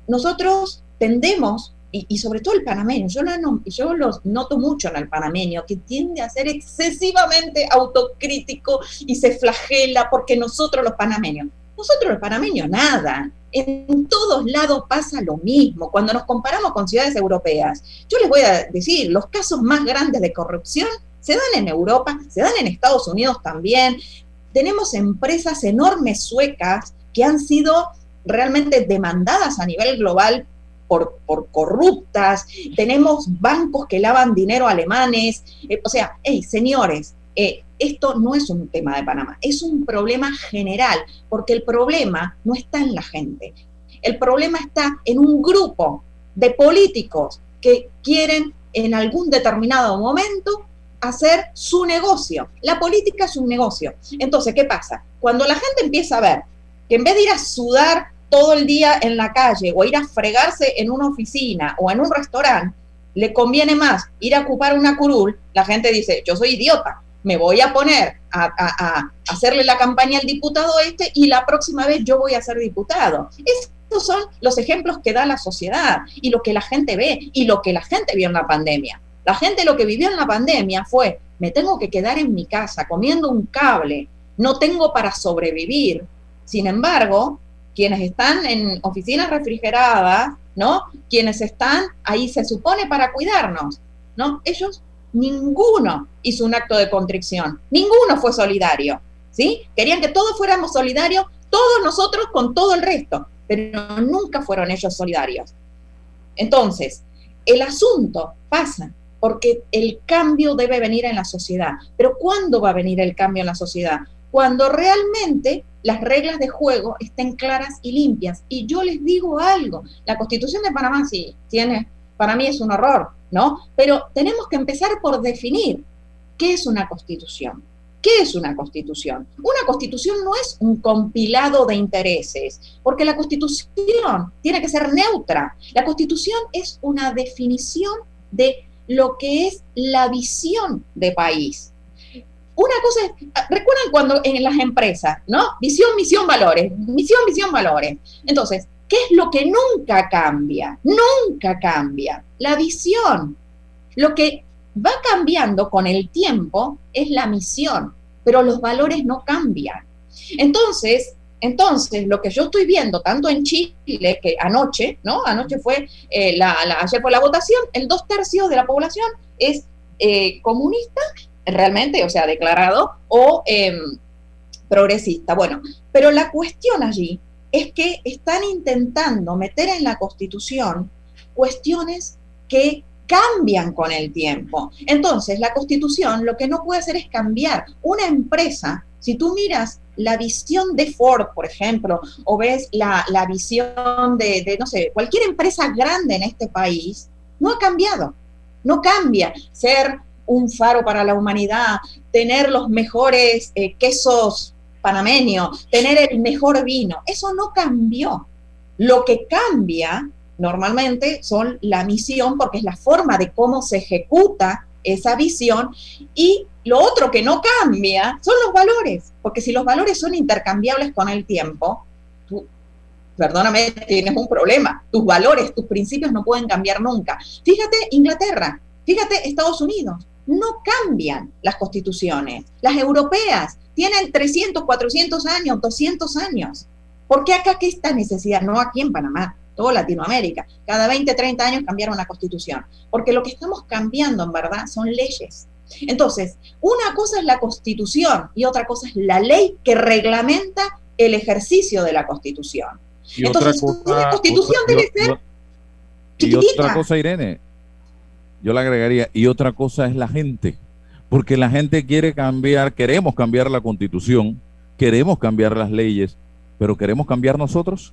nosotros tendemos, y, sobre todo el panameño, yo, lo, yo lo noto mucho en el panameño, que tiende a ser excesivamente autocrítico y se flagela porque nosotros los panameños nosotros los panameños nada. En todos lados pasa lo mismo. Cuando nos comparamos con ciudades europeas, yo les voy a decir, los casos más grandes de corrupción se dan en Europa, se dan en Estados Unidos también. Tenemos empresas enormes suecas que han sido realmente demandadas a nivel global por, por, corruptas, tenemos bancos que lavan dinero alemanes, eh, o sea, hey, señores, eh, esto no es un tema de Panamá, es un problema general, porque el problema no está en la gente, el problema está en un grupo de políticos que quieren en algún determinado momento hacer su negocio. La política es un negocio. Entonces, ¿qué pasa? Cuando la gente empieza a ver que en vez de ir a sudar todo el día en la calle o ir a fregarse en una oficina o en un restaurante, le conviene más ir a ocupar una curul, la gente dice, yo soy idiota, me voy a poner a, hacerle la campaña al diputado este y la próxima vez yo voy a ser diputado. Estos son los ejemplos que da la sociedad y lo que la gente ve y lo que la gente vio en la pandemia. La gente lo que vivió en la pandemia fue, me tengo que quedar en mi casa comiendo un cable, no tengo para sobrevivir. Sin embargo, quienes están en oficinas refrigeradas, ¿no? Quienes están ahí se supone para cuidarnos, ¿no? Ellos ninguno hizo un acto de contrición, ninguno fue solidario, ¿sí? Querían que todos fuéramos solidarios, todos nosotros con todo el resto, pero nunca fueron ellos solidarios. Entonces, el asunto pasa porque el cambio debe venir en la sociedad. Pero ¿cuándo va a venir el cambio en la sociedad? Cuando realmente las reglas de juego estén claras y limpias. Y yo les digo algo, la constitución de Panamá sí tiene, para mí es un horror, ¿no? Pero tenemos que empezar por definir qué es una constitución. ¿Qué es una constitución? Una constitución no es un compilado de intereses, porque la constitución tiene que ser neutra. La constitución es una definición de lo que es la visión de país. Una cosa es, recuerdan cuando en las empresas, ¿no? Visión, misión, valores, misión, visión, valores. Entonces, ¿qué es lo que nunca cambia? Nunca cambia. La visión. Lo que va cambiando con el tiempo es la misión, pero los valores no cambian. Entonces, entonces, lo que yo estoy viendo, tanto en Chile, que anoche, ¿no? Anoche fue, eh, la, ayer fue la votación, el dos tercios de la población es eh, comunista, realmente, o sea, declarado, o em, progresista. Bueno, pero la cuestión allí es que están intentando meter en la Constitución cuestiones que cambian con el tiempo. Entonces, la constitución lo que no puede hacer es cambiar. Una empresa, si tú miras la visión de Ford, por ejemplo, o ves la, visión de, de, no sé, cualquier empresa grande en este país, no ha cambiado. No cambia ser un faro para la humanidad, tener los mejores eh, quesos panameños, tener el mejor vino. Eso no cambió. Lo que cambia normalmente son la misión, porque es la forma de cómo se ejecuta esa visión, y lo otro que no cambia son los valores, porque si los valores son intercambiables con el tiempo, tú, perdóname, tienes un problema, tus valores, tus principios no pueden cambiar nunca. Fíjate Inglaterra, fíjate Estados Unidos, no cambian las constituciones. Las europeas tienen 300, 400 años, 200 años. ¿Por qué acá qué esta necesidad? No aquí en Panamá toda Latinoamérica. Cada 20, 30 años cambiaron la constitución, porque lo que estamos cambiando en verdad son leyes. Entonces, una cosa es la constitución y otra cosa es la ley que reglamenta el ejercicio de la constitución. Entonces, la constitución debe ser... y otra cosa, Irene, yo le agregaría, y otra cosa es la gente, porque la gente quiere cambiar, queremos cambiar la constitución, queremos cambiar las leyes, pero queremos cambiar nosotros.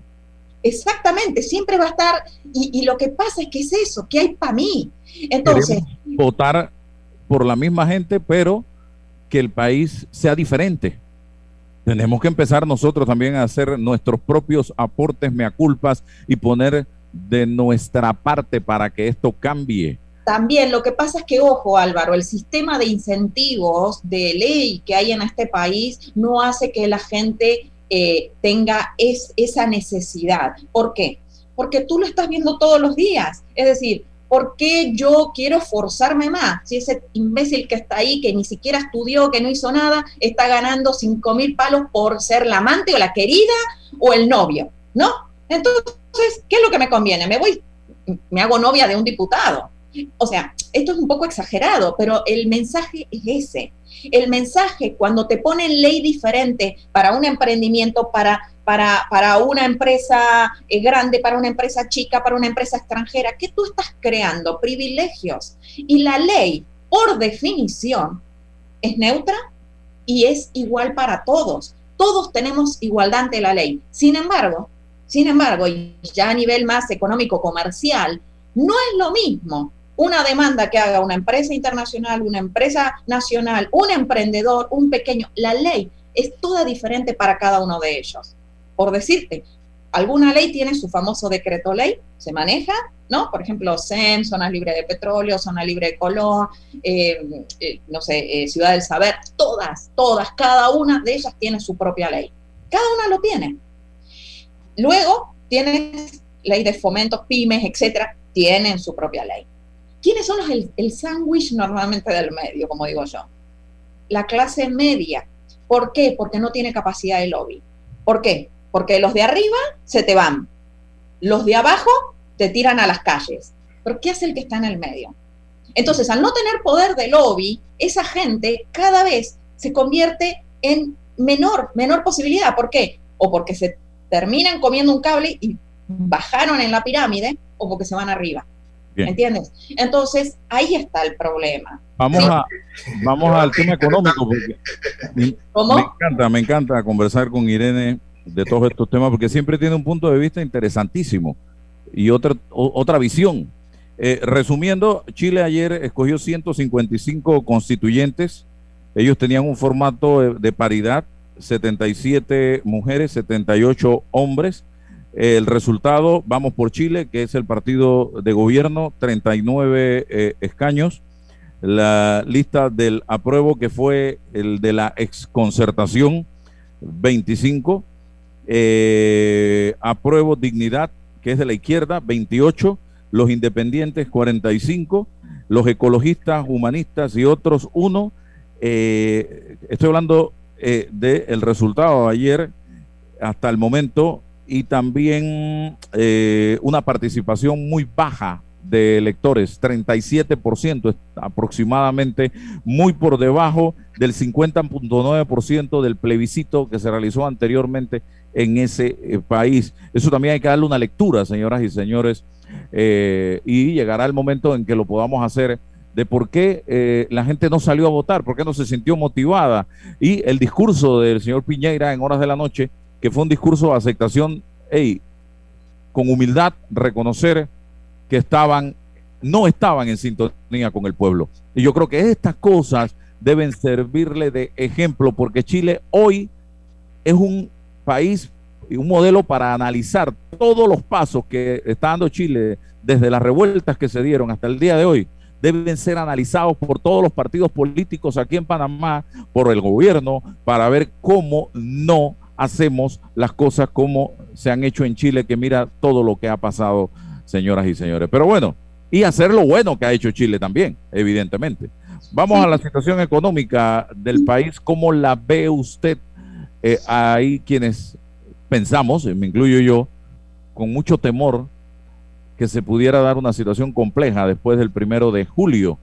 Exactamente, siempre va a estar, y, lo que pasa es que es eso, que hay para mí. Entonces... votar por la misma gente, pero que el país sea diferente. Tenemos que empezar nosotros también a hacer nuestros propios aportes, mea culpas y poner de nuestra parte para que esto cambie. También lo que pasa es que, ojo Álvaro, el sistema de incentivos de ley que hay en este país no hace que la gente eh, tenga es, esa necesidad. ¿Por qué? Porque tú lo estás viendo todos los días. Es decir, ¿por qué yo quiero forzarme más? Si ese imbécil que está ahí, que ni siquiera estudió, que no hizo nada, está ganando cinco mil palos por ser la amante o la querida o el novio, ¿no? Entonces, ¿qué es lo que me conviene? Me voy, me hago novia de un diputado. O sea, esto es un poco exagerado, pero el mensaje es ese. El mensaje cuando te ponen ley diferente para un emprendimiento, para, para, para una empresa eh, grande, para una empresa chica, para una empresa extranjera, ¿qué tú estás creando? Privilegios. Y la ley, por definición, es neutra y es igual para todos. Todos tenemos igualdad ante la ley. Sin embargo, sin embargo, y ya a nivel más económico comercial, no es lo mismo una demanda que haga una empresa internacional, una empresa nacional, un emprendedor, un pequeño, la ley es toda diferente para cada uno de ellos. Por decirte, alguna ley tiene su famoso decreto ley, se maneja, ¿no? Por ejemplo, SEM, zona libre de petróleo, zona libre de color, eh, eh, no sé, eh, ciudad del saber, todas, todas, cada una de ellas tiene su propia ley. Cada una lo tiene. Luego tienes ley de fomentos, pymes, etcétera, tienen su propia ley. ¿Quiénes son los, el, sándwich normalmente del medio, como digo yo? La clase media. ¿Por qué? Porque no tiene capacidad de lobby. ¿Por qué? Porque los de arriba se te van. Los de abajo te tiran a las calles. ¿Pero qué hace el que está en el medio? Entonces, al no tener poder de lobby, esa gente cada vez se convierte en menor, menor posibilidad. ¿Por qué? O porque se terminan comiendo un cable y bajaron en la pirámide, o porque se van arriba. ¿Me entiendes? Entonces, ahí está el problema. Vamos, a, vamos al tema económico. ¿Cómo? Me encanta, me encanta conversar con Irene de todos estos temas porque siempre tiene un punto de vista interesantísimo y otra, otra visión. Eh, resumiendo, Chile ayer escogió 155 constituyentes. Ellos tenían un formato de paridad, 77 mujeres, 78 hombres el resultado, vamos por Chile, que es el partido de gobierno, 39 eh, escaños. La lista del apruebo, que fue el de la exconcertación, 25. Eh, apruebo dignidad, que es de la izquierda, 28. Los independientes, 45. Los ecologistas, humanistas y otros, 1. Eh, estoy hablando del resultado de ayer hasta el momento y también eh, una participación muy baja de electores, 37% aproximadamente, muy por debajo del 50.9% del plebiscito que se realizó anteriormente en ese eh, país. Eso también hay que darle una lectura, señoras y señores, eh, y llegará el momento en que lo podamos hacer de por qué la gente no salió a votar, por qué no se sintió motivada. Y el discurso del señor Piñeira en horas de la noche que fue un discurso de aceptación, hey, con humildad reconocer que estaban, no estaban en sintonía con el pueblo. Y yo creo que estas cosas deben servirle de ejemplo porque Chile hoy es un país y un modelo para analizar todos los pasos que está dando Chile desde las revueltas que se dieron hasta el día de hoy deben ser analizados por todos los partidos políticos aquí en Panamá, por el gobierno, para ver cómo no hacemos las cosas como se han hecho en Chile, que mira todo lo que ha pasado, señoras y señores. Pero bueno, y hacer lo bueno que ha hecho Chile también, evidentemente. Vamos a la situación económica del país. ¿Cómo la ve usted? Eh, hay quienes pensamos, me incluyo yo, con mucho temor que se pudiera dar una situación compleja después del primero de julio,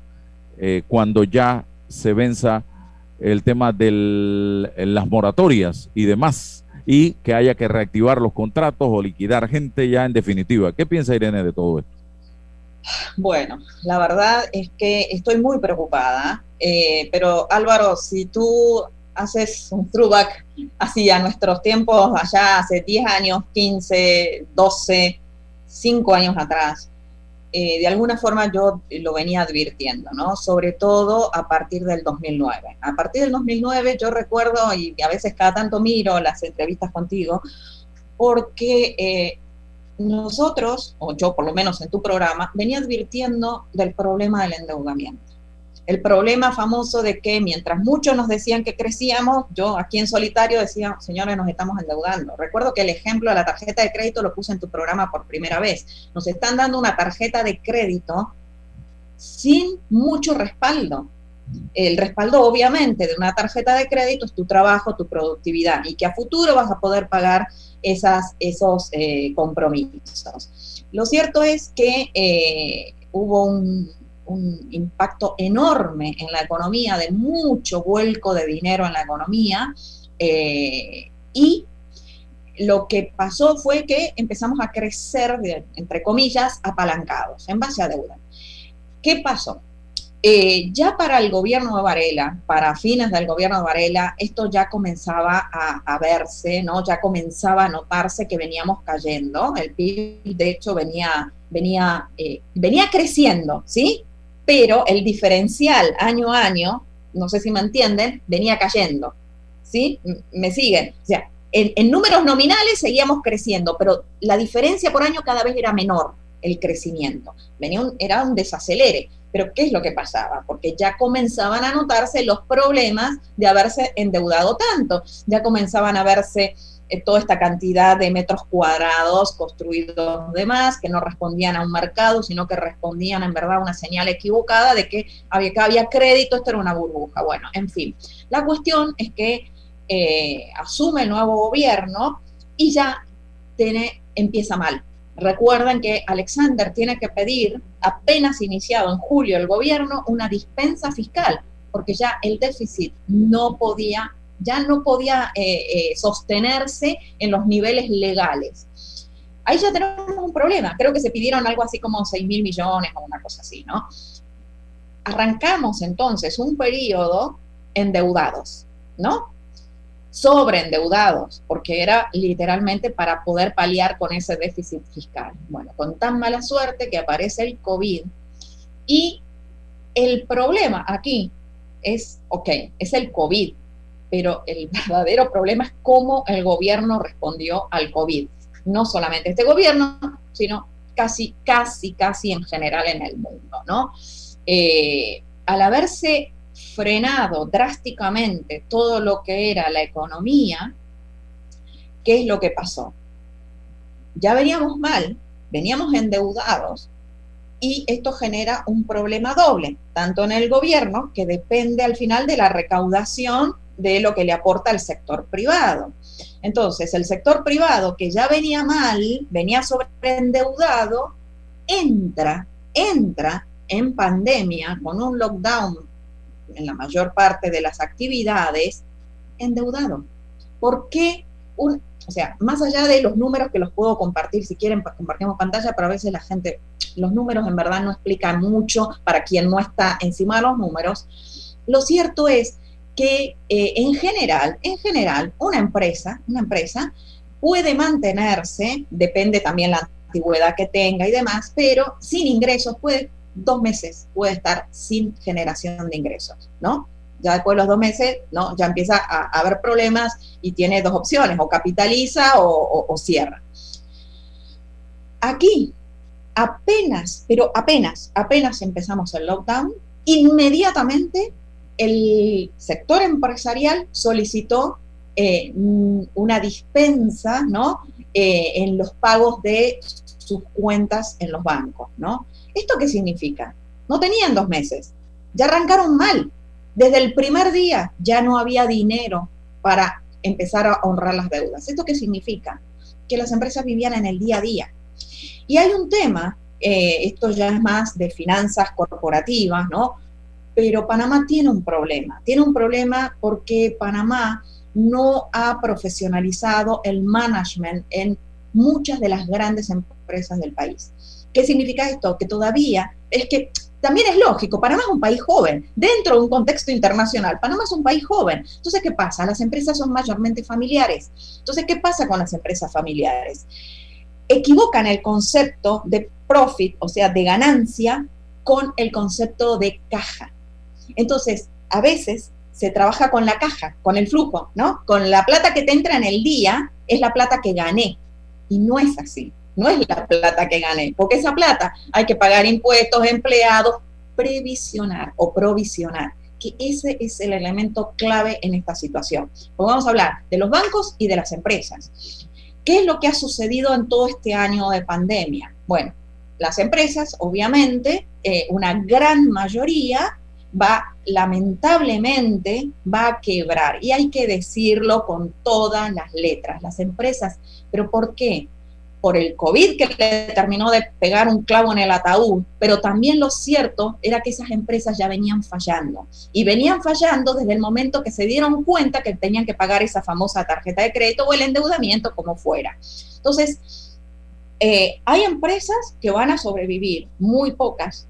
eh, cuando ya se venza el tema de las moratorias y demás, y que haya que reactivar los contratos o liquidar gente ya en definitiva. ¿Qué piensa Irene de todo esto? Bueno, la verdad es que estoy muy preocupada, eh, pero Álvaro, si tú haces un throwback así a nuestros tiempos, allá hace 10 años, 15, 12, 5 años atrás, eh, de alguna forma yo lo venía advirtiendo, ¿no? Sobre todo a partir del 2009. A partir del 2009 yo recuerdo, y a veces cada tanto miro las entrevistas contigo, porque eh, nosotros, o yo por lo menos en tu programa, venía advirtiendo del problema del endeudamiento el problema famoso de que mientras muchos nos decían que crecíamos, yo aquí en solitario decía, señores, nos estamos endeudando. Recuerdo que el ejemplo de la tarjeta de crédito lo puse en tu programa por primera vez. Nos están dando una tarjeta de crédito sin mucho respaldo. El respaldo, obviamente, de una tarjeta de crédito es tu trabajo, tu productividad y que a futuro vas a poder pagar esas, esos eh, compromisos. Lo cierto es que eh, hubo un, un impacto enorme en la economía, de mucho vuelco de dinero en la economía. Eh, y lo que pasó fue que empezamos a crecer, entre comillas, apalancados, en base a deuda. ¿Qué pasó? Eh, ya para el gobierno de Varela, para fines del gobierno de Varela, esto ya comenzaba a, verse, ¿no? Ya comenzaba a notarse que veníamos cayendo. El PIB, de hecho, venía, venía, eh, venía creciendo, ¿sí? Pero el diferencial año a año, no sé si me entienden, venía cayendo. ¿Sí? ¿Me siguen? O sea, en, números nominales seguíamos creciendo, pero la diferencia por año cada vez era menor el crecimiento. Venía era un desacelere. Pero ¿qué es lo que pasaba? Porque ya comenzaban a notarse los problemas de haberse endeudado tanto, ya comenzaban a verse toda esta cantidad de metros cuadrados construidos de más, que no respondían a un mercado, sino que respondían en verdad a una señal equivocada de que había, que había crédito, esto era una burbuja. Bueno, en fin, la cuestión es que eh, asume el nuevo gobierno y ya tiene, empieza mal. Recuerden que Alexander tiene que pedir, apenas iniciado en julio el gobierno, una dispensa fiscal, porque ya el déficit no podía ya no podía eh, eh, sostenerse en los niveles legales. ahí ya tenemos un problema. Creo que se pidieron algo así como 6 mil millones o una cosa así, ¿no? Arrancamos entonces un periodo endeudados, ¿no? Sobreendeudados, porque era literalmente para poder paliar con ese déficit fiscal. Bueno, con tan mala suerte que aparece el COVID y el problema aquí es, ok, es el COVID, pero el [laughs] verdadero problema es cómo el gobierno respondió al COVID. No solamente este gobierno, sino casi, casi, casi en general en el mundo, ¿no? Eh, al haberse frenado drásticamente todo lo que era la economía, ¿qué es lo que pasó? Ya veníamos mal, veníamos endeudados y esto genera un problema doble, tanto en el gobierno, que depende al final de la recaudación de lo que le aporta el sector privado. Entonces, el sector privado que ya venía mal, venía sobreendeudado, entra, entra en pandemia con un lockdown en la mayor parte de las actividades, endeudado. ¿Por qué? Un, o sea, más allá de los números que los puedo compartir, si quieren compartimos pantalla, pero a veces la gente, los números en verdad no explican mucho para quien no está encima de los números. Lo cierto es que eh, en general, en general, una empresa, una empresa puede mantenerse, depende también la antigüedad que tenga y demás, pero sin ingresos puede dos meses puede estar sin generación de ingresos, ¿no? Ya después de los dos meses, ¿no? Ya empieza a, haber problemas y tiene dos opciones, o capitaliza o cierra. Aquí, apenas, pero apenas, apenas empezamos el lockdown, inmediatamente el sector empresarial solicitó eh, una dispensa, ¿no? Eh, en los pagos de sus cuentas en los bancos, ¿no? ¿Esto qué significa? No tenían dos meses, ya arrancaron mal. Desde el primer día ya no había dinero para empezar a honrar las deudas. ¿Esto qué significa? Que las empresas vivían en el día a día. Y hay un tema, eh, esto ya es más de finanzas corporativas, ¿no? Pero Panamá tiene un problema. Tiene un problema porque Panamá no ha profesionalizado el management en muchas de las grandes empresas del país. ¿Qué significa esto? Que todavía es que también es lógico, Panamá es un país joven, dentro de un contexto internacional, Panamá es un país joven. Entonces, ¿qué pasa? Las empresas son mayormente familiares. Entonces, ¿qué pasa con las empresas familiares? Equivocan el concepto de profit, o sea, de ganancia, con el concepto de caja. Entonces, a veces se trabaja con la caja, con el flujo, ¿no? Con la plata que te entra en el día es la plata que gané. Y no es así, no es la plata que gané, porque esa plata hay que pagar impuestos, empleados, previsionar o provisionar, que ese es el elemento clave en esta situación. Pues vamos a hablar de los bancos y de las empresas. ¿Qué es lo que ha sucedido en todo este año de pandemia? Bueno, las empresas, obviamente, eh, una gran mayoría va, lamentablemente, va a quebrar. Y hay que decirlo con todas las letras, las empresas. ¿Pero por qué? Por el COVID que le terminó de pegar un clavo en el ataúd, pero también lo cierto era que esas empresas ya venían fallando. Y venían fallando desde el momento que se dieron cuenta que tenían que pagar esa famosa tarjeta de crédito o el endeudamiento, como fuera. Entonces, eh, hay empresas que van a sobrevivir, muy pocas,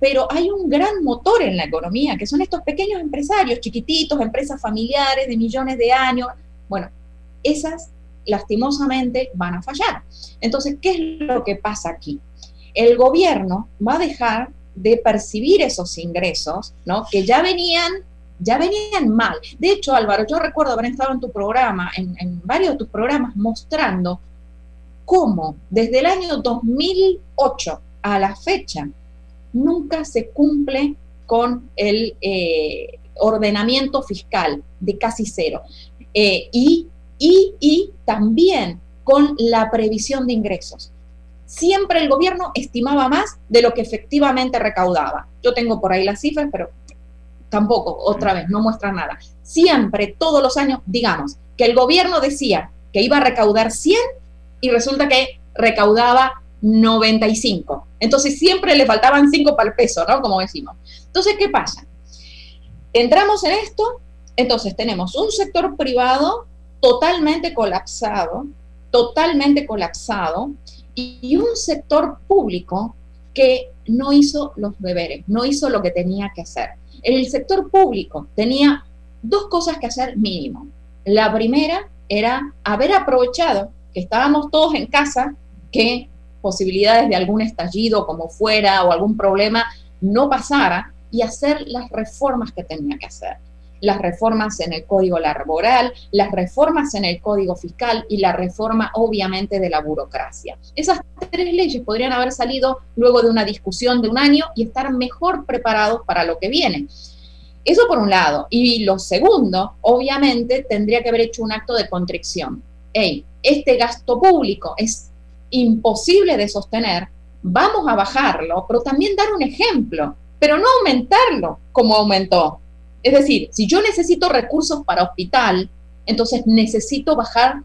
pero hay un gran motor en la economía, que son estos pequeños empresarios, chiquititos, empresas familiares de millones de años. Bueno, esas lastimosamente van a fallar. Entonces, ¿qué es lo que pasa aquí? El gobierno va a dejar de percibir esos ingresos, ¿no? Que ya venían, ya venían mal. De hecho, Álvaro, yo recuerdo haber estado en tu programa, en, en varios de tus programas, mostrando cómo desde el año 2008 a la fecha nunca se cumple con el eh, ordenamiento fiscal de casi cero. Eh, y, y, también con la previsión de ingresos. Siempre el gobierno estimaba más de lo que efectivamente recaudaba. Yo tengo por ahí las cifras, pero tampoco, otra vez, no muestra nada. Siempre, todos los años, digamos, que el gobierno decía que iba a recaudar 100 y resulta que recaudaba 95. Entonces siempre le faltaban 5 para el peso, ¿no? Como decimos. Entonces, ¿qué pasa? Entramos en esto, entonces tenemos un sector privado totalmente colapsado, totalmente colapsado y un sector público que no hizo los deberes, no hizo lo que tenía que hacer. El sector público tenía dos cosas que hacer mínimo. La primera era haber aprovechado que estábamos todos en casa, que posibilidades de algún estallido como fuera o algún problema no pasara y hacer las reformas que tenía que hacer las reformas en el código laboral, las reformas en el código fiscal y la reforma obviamente de la burocracia. Esas tres leyes podrían haber salido luego de una discusión de un año y estar mejor preparados para lo que viene. Eso por un lado. Y lo segundo, obviamente, tendría que haber hecho un acto de contrición. Hey, este gasto público es imposible de sostener, vamos a bajarlo, pero también dar un ejemplo, pero no aumentarlo como aumentó. Es decir, si yo necesito recursos para hospital, entonces necesito bajar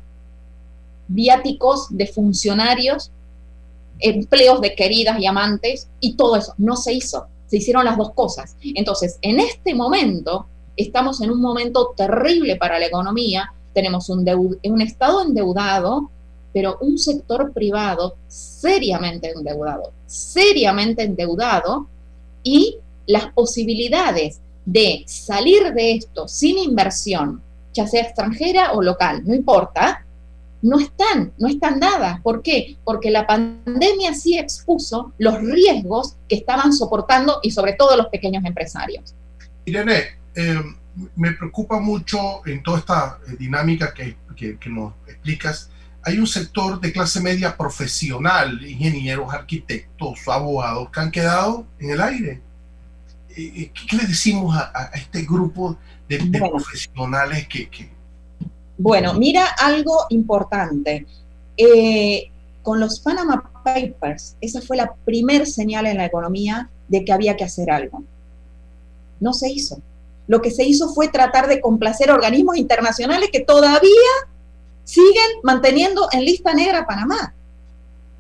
viáticos de funcionarios, empleos de queridas y amantes y todo eso. No se hizo, se hicieron las dos cosas. Entonces, en este momento, estamos en un momento terrible para la economía, tenemos un, un Estado endeudado, pero un sector privado seriamente endeudado, seriamente endeudado y las posibilidades de salir de esto sin inversión, ya sea extranjera o local, no importa, no están, no están dadas. ¿Por qué? Porque la pandemia sí expuso los riesgos que estaban soportando y sobre todo los pequeños empresarios. Irene, eh, me preocupa mucho en toda esta eh, dinámica que, que, que nos explicas, hay un sector de clase media profesional, ingenieros, arquitectos, abogados, que han quedado en el aire ¿qué, le decimos a, este grupo de, profesionales que, Bueno, mira algo importante. Eh, con los Panama Papers, esa fue la primer señal en la economía de que había que hacer algo. No se hizo. Lo que se hizo fue tratar de complacer organismos internacionales que todavía siguen manteniendo en lista negra a Panamá.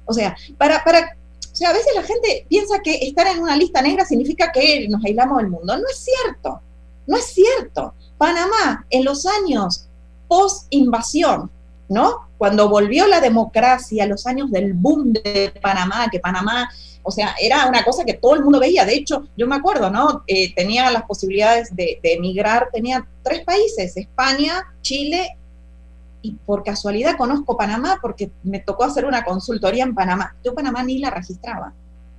O sea, para, para o sea, a veces la gente piensa que estar en una lista negra significa que nos aislamos del mundo. No es cierto, no es cierto. Panamá, en los años post-invasión, ¿no? Cuando volvió la democracia, los años del boom de Panamá, que Panamá, o sea, era una cosa que todo el mundo veía. De hecho, yo me acuerdo, ¿no? Eh, tenía las posibilidades de, de emigrar, tenía tres países, España, Chile y por casualidad conozco Panamá porque me tocó hacer una consultoría en Panamá. Yo Panamá ni la registraba.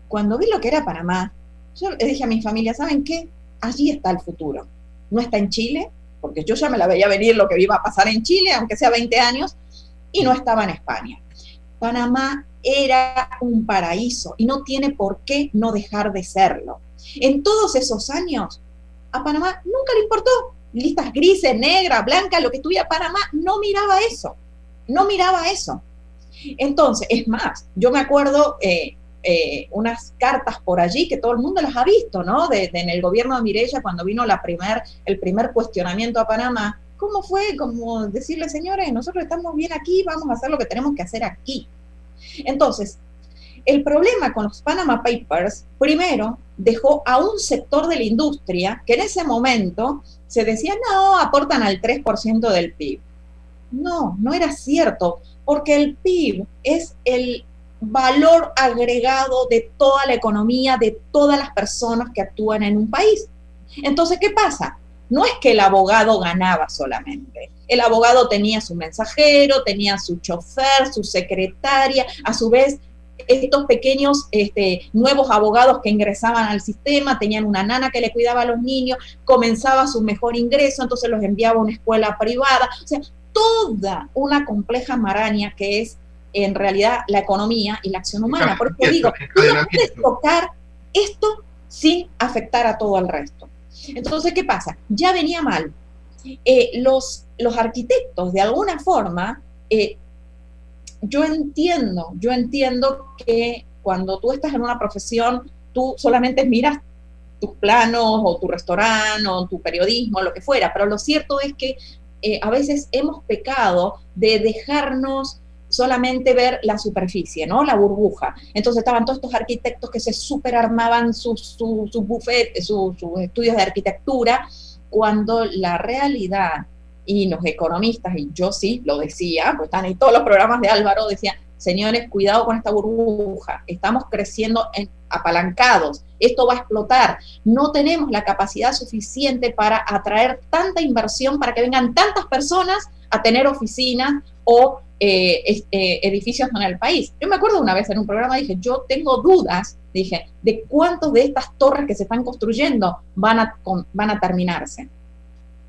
Cuando vi lo que era Panamá, yo le dije a mi familia, ¿saben qué? Allí está el futuro. No está en Chile, porque yo ya me la veía venir lo que iba a pasar en Chile, aunque sea 20 años, y no estaba en España. Panamá era un paraíso y no tiene por qué no dejar de serlo. En todos esos años, a Panamá nunca le importó listas grises, negras, blancas, lo que estuviera Panamá, no miraba eso, no miraba eso. Entonces, es más, yo me acuerdo eh, eh, unas cartas por allí que todo el mundo las ha visto, ¿no? De, en el gobierno de Mirella, cuando vino la primer, el primer cuestionamiento a Panamá, ¿cómo fue? Como decirle, señores, nosotros estamos bien aquí, vamos a hacer lo que tenemos que hacer aquí. Entonces, el problema con los Panama Papers, primero, dejó a un sector de la industria que en ese momento se decía, no, aportan al 3% del PIB. No, no era cierto, porque el PIB es el valor agregado de toda la economía, de todas las personas que actúan en un país. Entonces, ¿qué pasa? No es que el abogado ganaba solamente. El abogado tenía su mensajero, tenía su chofer, su secretaria, a su vez estos pequeños este, nuevos abogados que ingresaban al sistema, tenían una nana que le cuidaba a los niños, comenzaba su mejor ingreso, entonces los enviaba a una escuela privada, o sea, toda una compleja maraña que es en realidad la economía y la acción humana. Por eso digo, tú no puedes tocar esto sin afectar a todo el resto. Entonces, ¿qué pasa? Ya venía mal. Eh, los, los arquitectos, de alguna forma, eh, yo entiendo, yo entiendo que cuando tú estás en una profesión, tú solamente miras tus planos o tu restaurante o tu periodismo, lo que fuera, pero lo cierto es que eh, a veces hemos pecado de dejarnos solamente ver la superficie, ¿no? La burbuja. Entonces estaban todos estos arquitectos que se superarmaban sus, sus sus estudios de arquitectura, cuando la realidad y los economistas, y yo sí lo decía, pues están en todos los programas de Álvaro, decían, señores, cuidado con esta burbuja, estamos creciendo en, apalancados, esto va a explotar, no tenemos la capacidad suficiente para atraer tanta inversión para que vengan tantas personas a tener oficinas o eh, eh, edificios en el país. Yo me acuerdo una vez en un programa, dije, yo tengo dudas, dije, de cuántos de estas torres que se están construyendo van a, van a terminarse.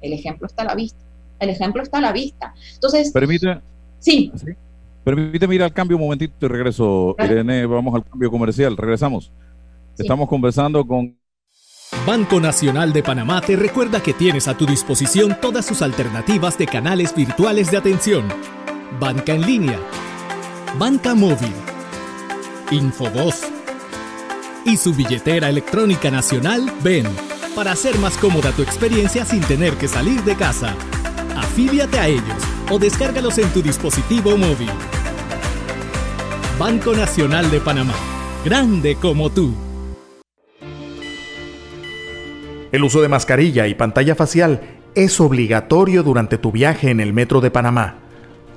El ejemplo está a la vista. El ejemplo está a la vista. Entonces, permite. Sí. Permíteme ir al cambio un momentito y regreso. Irene, vamos al cambio comercial. Regresamos. Estamos conversando con Banco Nacional de Panamá te recuerda que tienes a tu disposición todas sus alternativas de canales virtuales de atención. Banca en línea, banca móvil, Infovoz y su billetera electrónica nacional Ven para hacer más cómoda tu experiencia sin tener que salir de casa. Afíliate a ellos o descárgalos en tu dispositivo móvil. Banco Nacional de Panamá. Grande como tú. El uso de mascarilla y pantalla facial es obligatorio durante tu viaje en el metro de Panamá.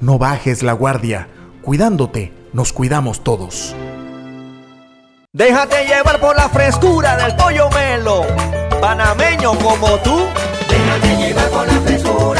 No bajes la guardia. Cuidándote, nos cuidamos todos. Déjate llevar por la frescura del pollo melo. Panameño como tú. Déjate llevar por la frescura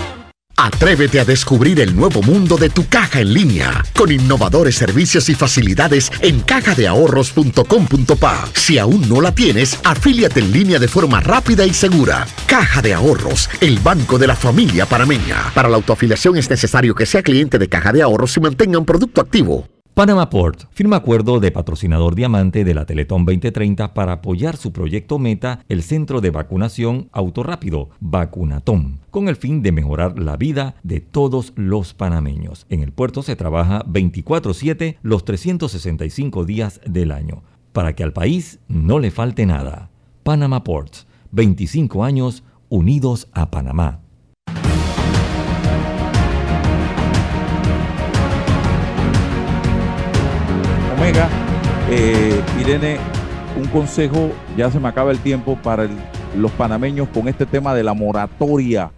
Atrévete a descubrir el nuevo mundo de tu caja en línea con innovadores servicios y facilidades en cajadeahorros.com.pa. Si aún no la tienes, afíliate en línea de forma rápida y segura. Caja de Ahorros, el banco de la familia panameña. Para la autoafiliación es necesario que sea cliente de Caja de Ahorros y mantenga un producto activo. Panama Port firma acuerdo de patrocinador diamante de la Teletón 2030 para apoyar su proyecto Meta, el centro de vacunación autorrápido, Vacunatón, con el fin de mejorar la vida de todos los panameños. En el puerto se trabaja 24/7 los 365 días del año, para que al país no le falte nada. Panama Ports, 25 años unidos a Panamá. Omega. Eh, Irene, un consejo, ya se me acaba el tiempo para los panameños con este tema de la moratoria,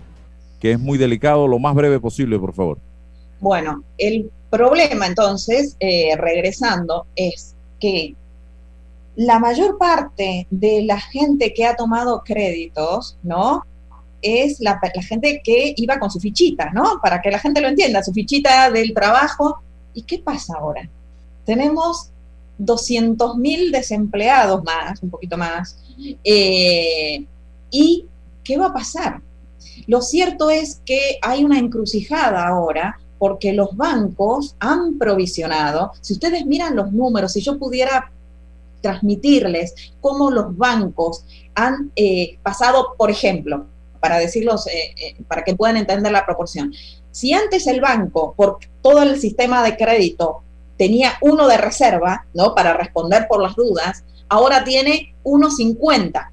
que es muy delicado, lo más breve posible, por favor. Bueno, el problema entonces, eh, regresando, es que la mayor parte de la gente que ha tomado créditos, ¿no? Es la gente que iba con su fichita, ¿no? Para que la gente lo entienda, su fichita del trabajo. ¿Y qué pasa ahora? Tenemos 200 mil desempleados más, un poquito más. Eh, ¿Y qué va a pasar? Lo cierto es que hay una encrucijada ahora porque los bancos han provisionado, si ustedes miran los números, si yo pudiera transmitirles cómo los bancos han eh, pasado, por ejemplo, para decirlos, eh, para que puedan entender la proporción. Si antes el banco, por todo el sistema de crédito, tenía uno de reserva, ¿no? Para responder por las dudas, ahora tiene 1,50.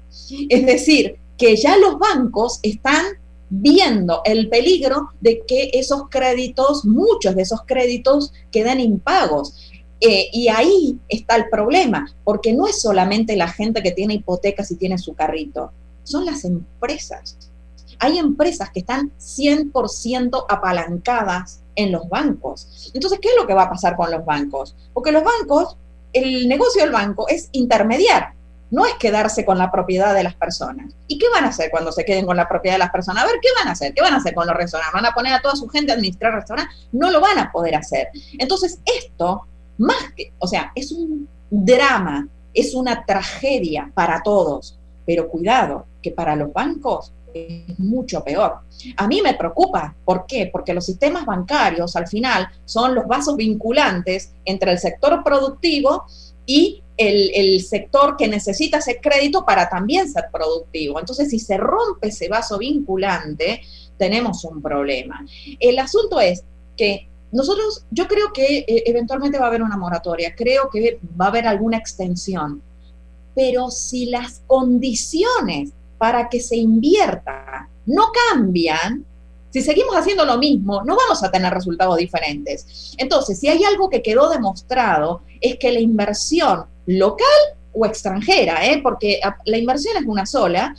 Es decir, que ya los bancos están viendo el peligro de que esos créditos, muchos de esos créditos, queden impagos. Eh, y ahí está el problema, porque no es solamente la gente que tiene hipotecas y tiene su carrito, son las empresas. Hay empresas que están 100% apalancadas en los bancos. Entonces, ¿qué es lo que va a pasar con los bancos? Porque los bancos, el negocio del banco es intermediar, no es quedarse con la propiedad de las personas. ¿Y qué van a hacer cuando se queden con la propiedad de las personas? A ver, ¿qué van a hacer? ¿Qué van a hacer con los restaurantes? ¿Van a poner a toda su gente a administrar restaurantes? No lo van a poder hacer. Entonces, esto, más que, o sea, es un drama, es una tragedia para todos, pero cuidado, que para los bancos es mucho peor. A mí me preocupa, ¿por qué? Porque los sistemas bancarios al final son los vasos vinculantes entre el sector productivo y el, sector que necesita ese crédito para también ser productivo. Entonces, si se rompe ese vaso vinculante, tenemos un problema. El asunto es que nosotros, yo creo que eh, eventualmente va a haber una moratoria, creo que va a haber alguna extensión, pero si las condiciones para que se invierta no cambian, si seguimos haciendo lo mismo, no vamos a tener resultados diferentes. Entonces, si hay algo que quedó demostrado, es que la inversión local o extranjera, ¿eh? porque la inversión es una sola,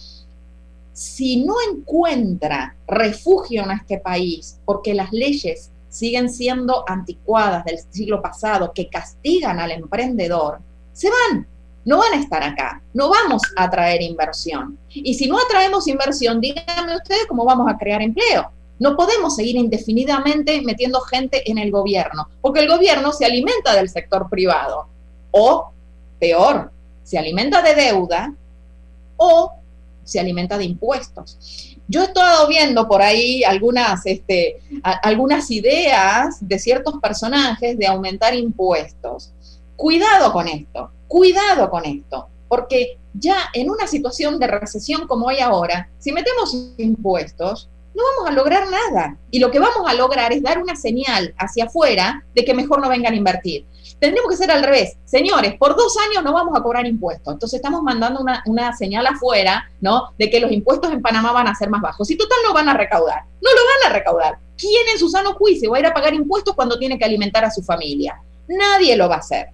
si no encuentra refugio en este país, porque las leyes siguen siendo anticuadas del siglo pasado, que castigan al emprendedor, se van, no van a estar acá, no vamos a atraer inversión. Y si no atraemos inversión, díganme ustedes cómo vamos a crear empleo. No podemos seguir indefinidamente metiendo gente en el gobierno, porque el gobierno se alimenta del sector privado o peor, se alimenta de deuda o se alimenta de impuestos. Yo he estado viendo por ahí algunas, este, algunas ideas de ciertos personajes de aumentar impuestos. Cuidado con esto, cuidado con esto, porque ya en una situación de recesión como hay ahora, si metemos impuestos, no vamos a lograr nada. Y lo que vamos a lograr es dar una señal hacia afuera de que mejor no vengan a invertir. Tendríamos que ser al revés. Señores, por dos años no vamos a cobrar impuestos. Entonces estamos mandando una, señal afuera, ¿no? De que los impuestos en Panamá van a ser más bajos. Y total no van a recaudar. No lo van a recaudar. ¿Quién en su sano juicio va a ir a pagar impuestos cuando tiene que alimentar a su familia? Nadie lo va a hacer.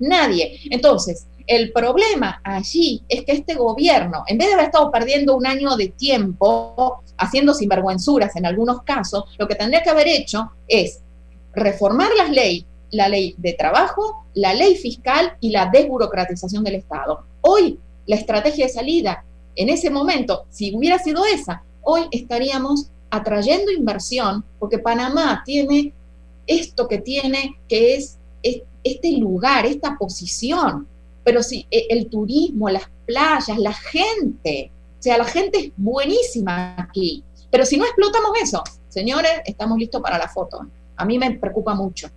Nadie. Entonces, el problema allí es que este gobierno, en vez de haber estado perdiendo un año de tiempo haciendo sinvergüenzuras en algunos casos, lo que tendría que haber hecho es reformar las leyes, la ley de trabajo, la ley fiscal y la desburocratización del Estado. Hoy, la estrategia de salida, en ese momento, si hubiera sido esa, hoy estaríamos atrayendo inversión, porque Panamá tiene esto que tiene, que es este lugar, esta posición. Pero si e, el turismo, las playas, la gente, o sea, la gente es buenísima aquí. Pero si no explotamos eso, señores, estamos listos para la foto. A mí me preocupa mucho.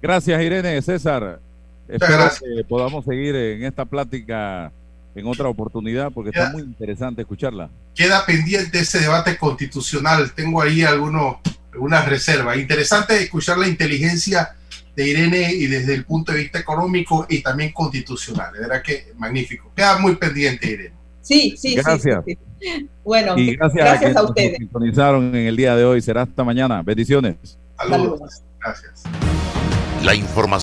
Gracias, Irene. César, espero que podamos seguir en esta plática en otra oportunidad porque está muy interesante escucharla. Queda pendiente ese debate constitucional. Tengo ahí algunos, algunas reservas. Interesante escuchar la inteligencia de Irene y desde el punto de vista económico y también constitucional. De verdad que magnífico. Queda muy pendiente, Irene. Sí, sí, gracias. Sí, Bueno, y gracias, gracias a, a ustedes. Nos sintonizaron en el día de hoy. Será hasta mañana. Bendiciones. Saludos. Gracias. La información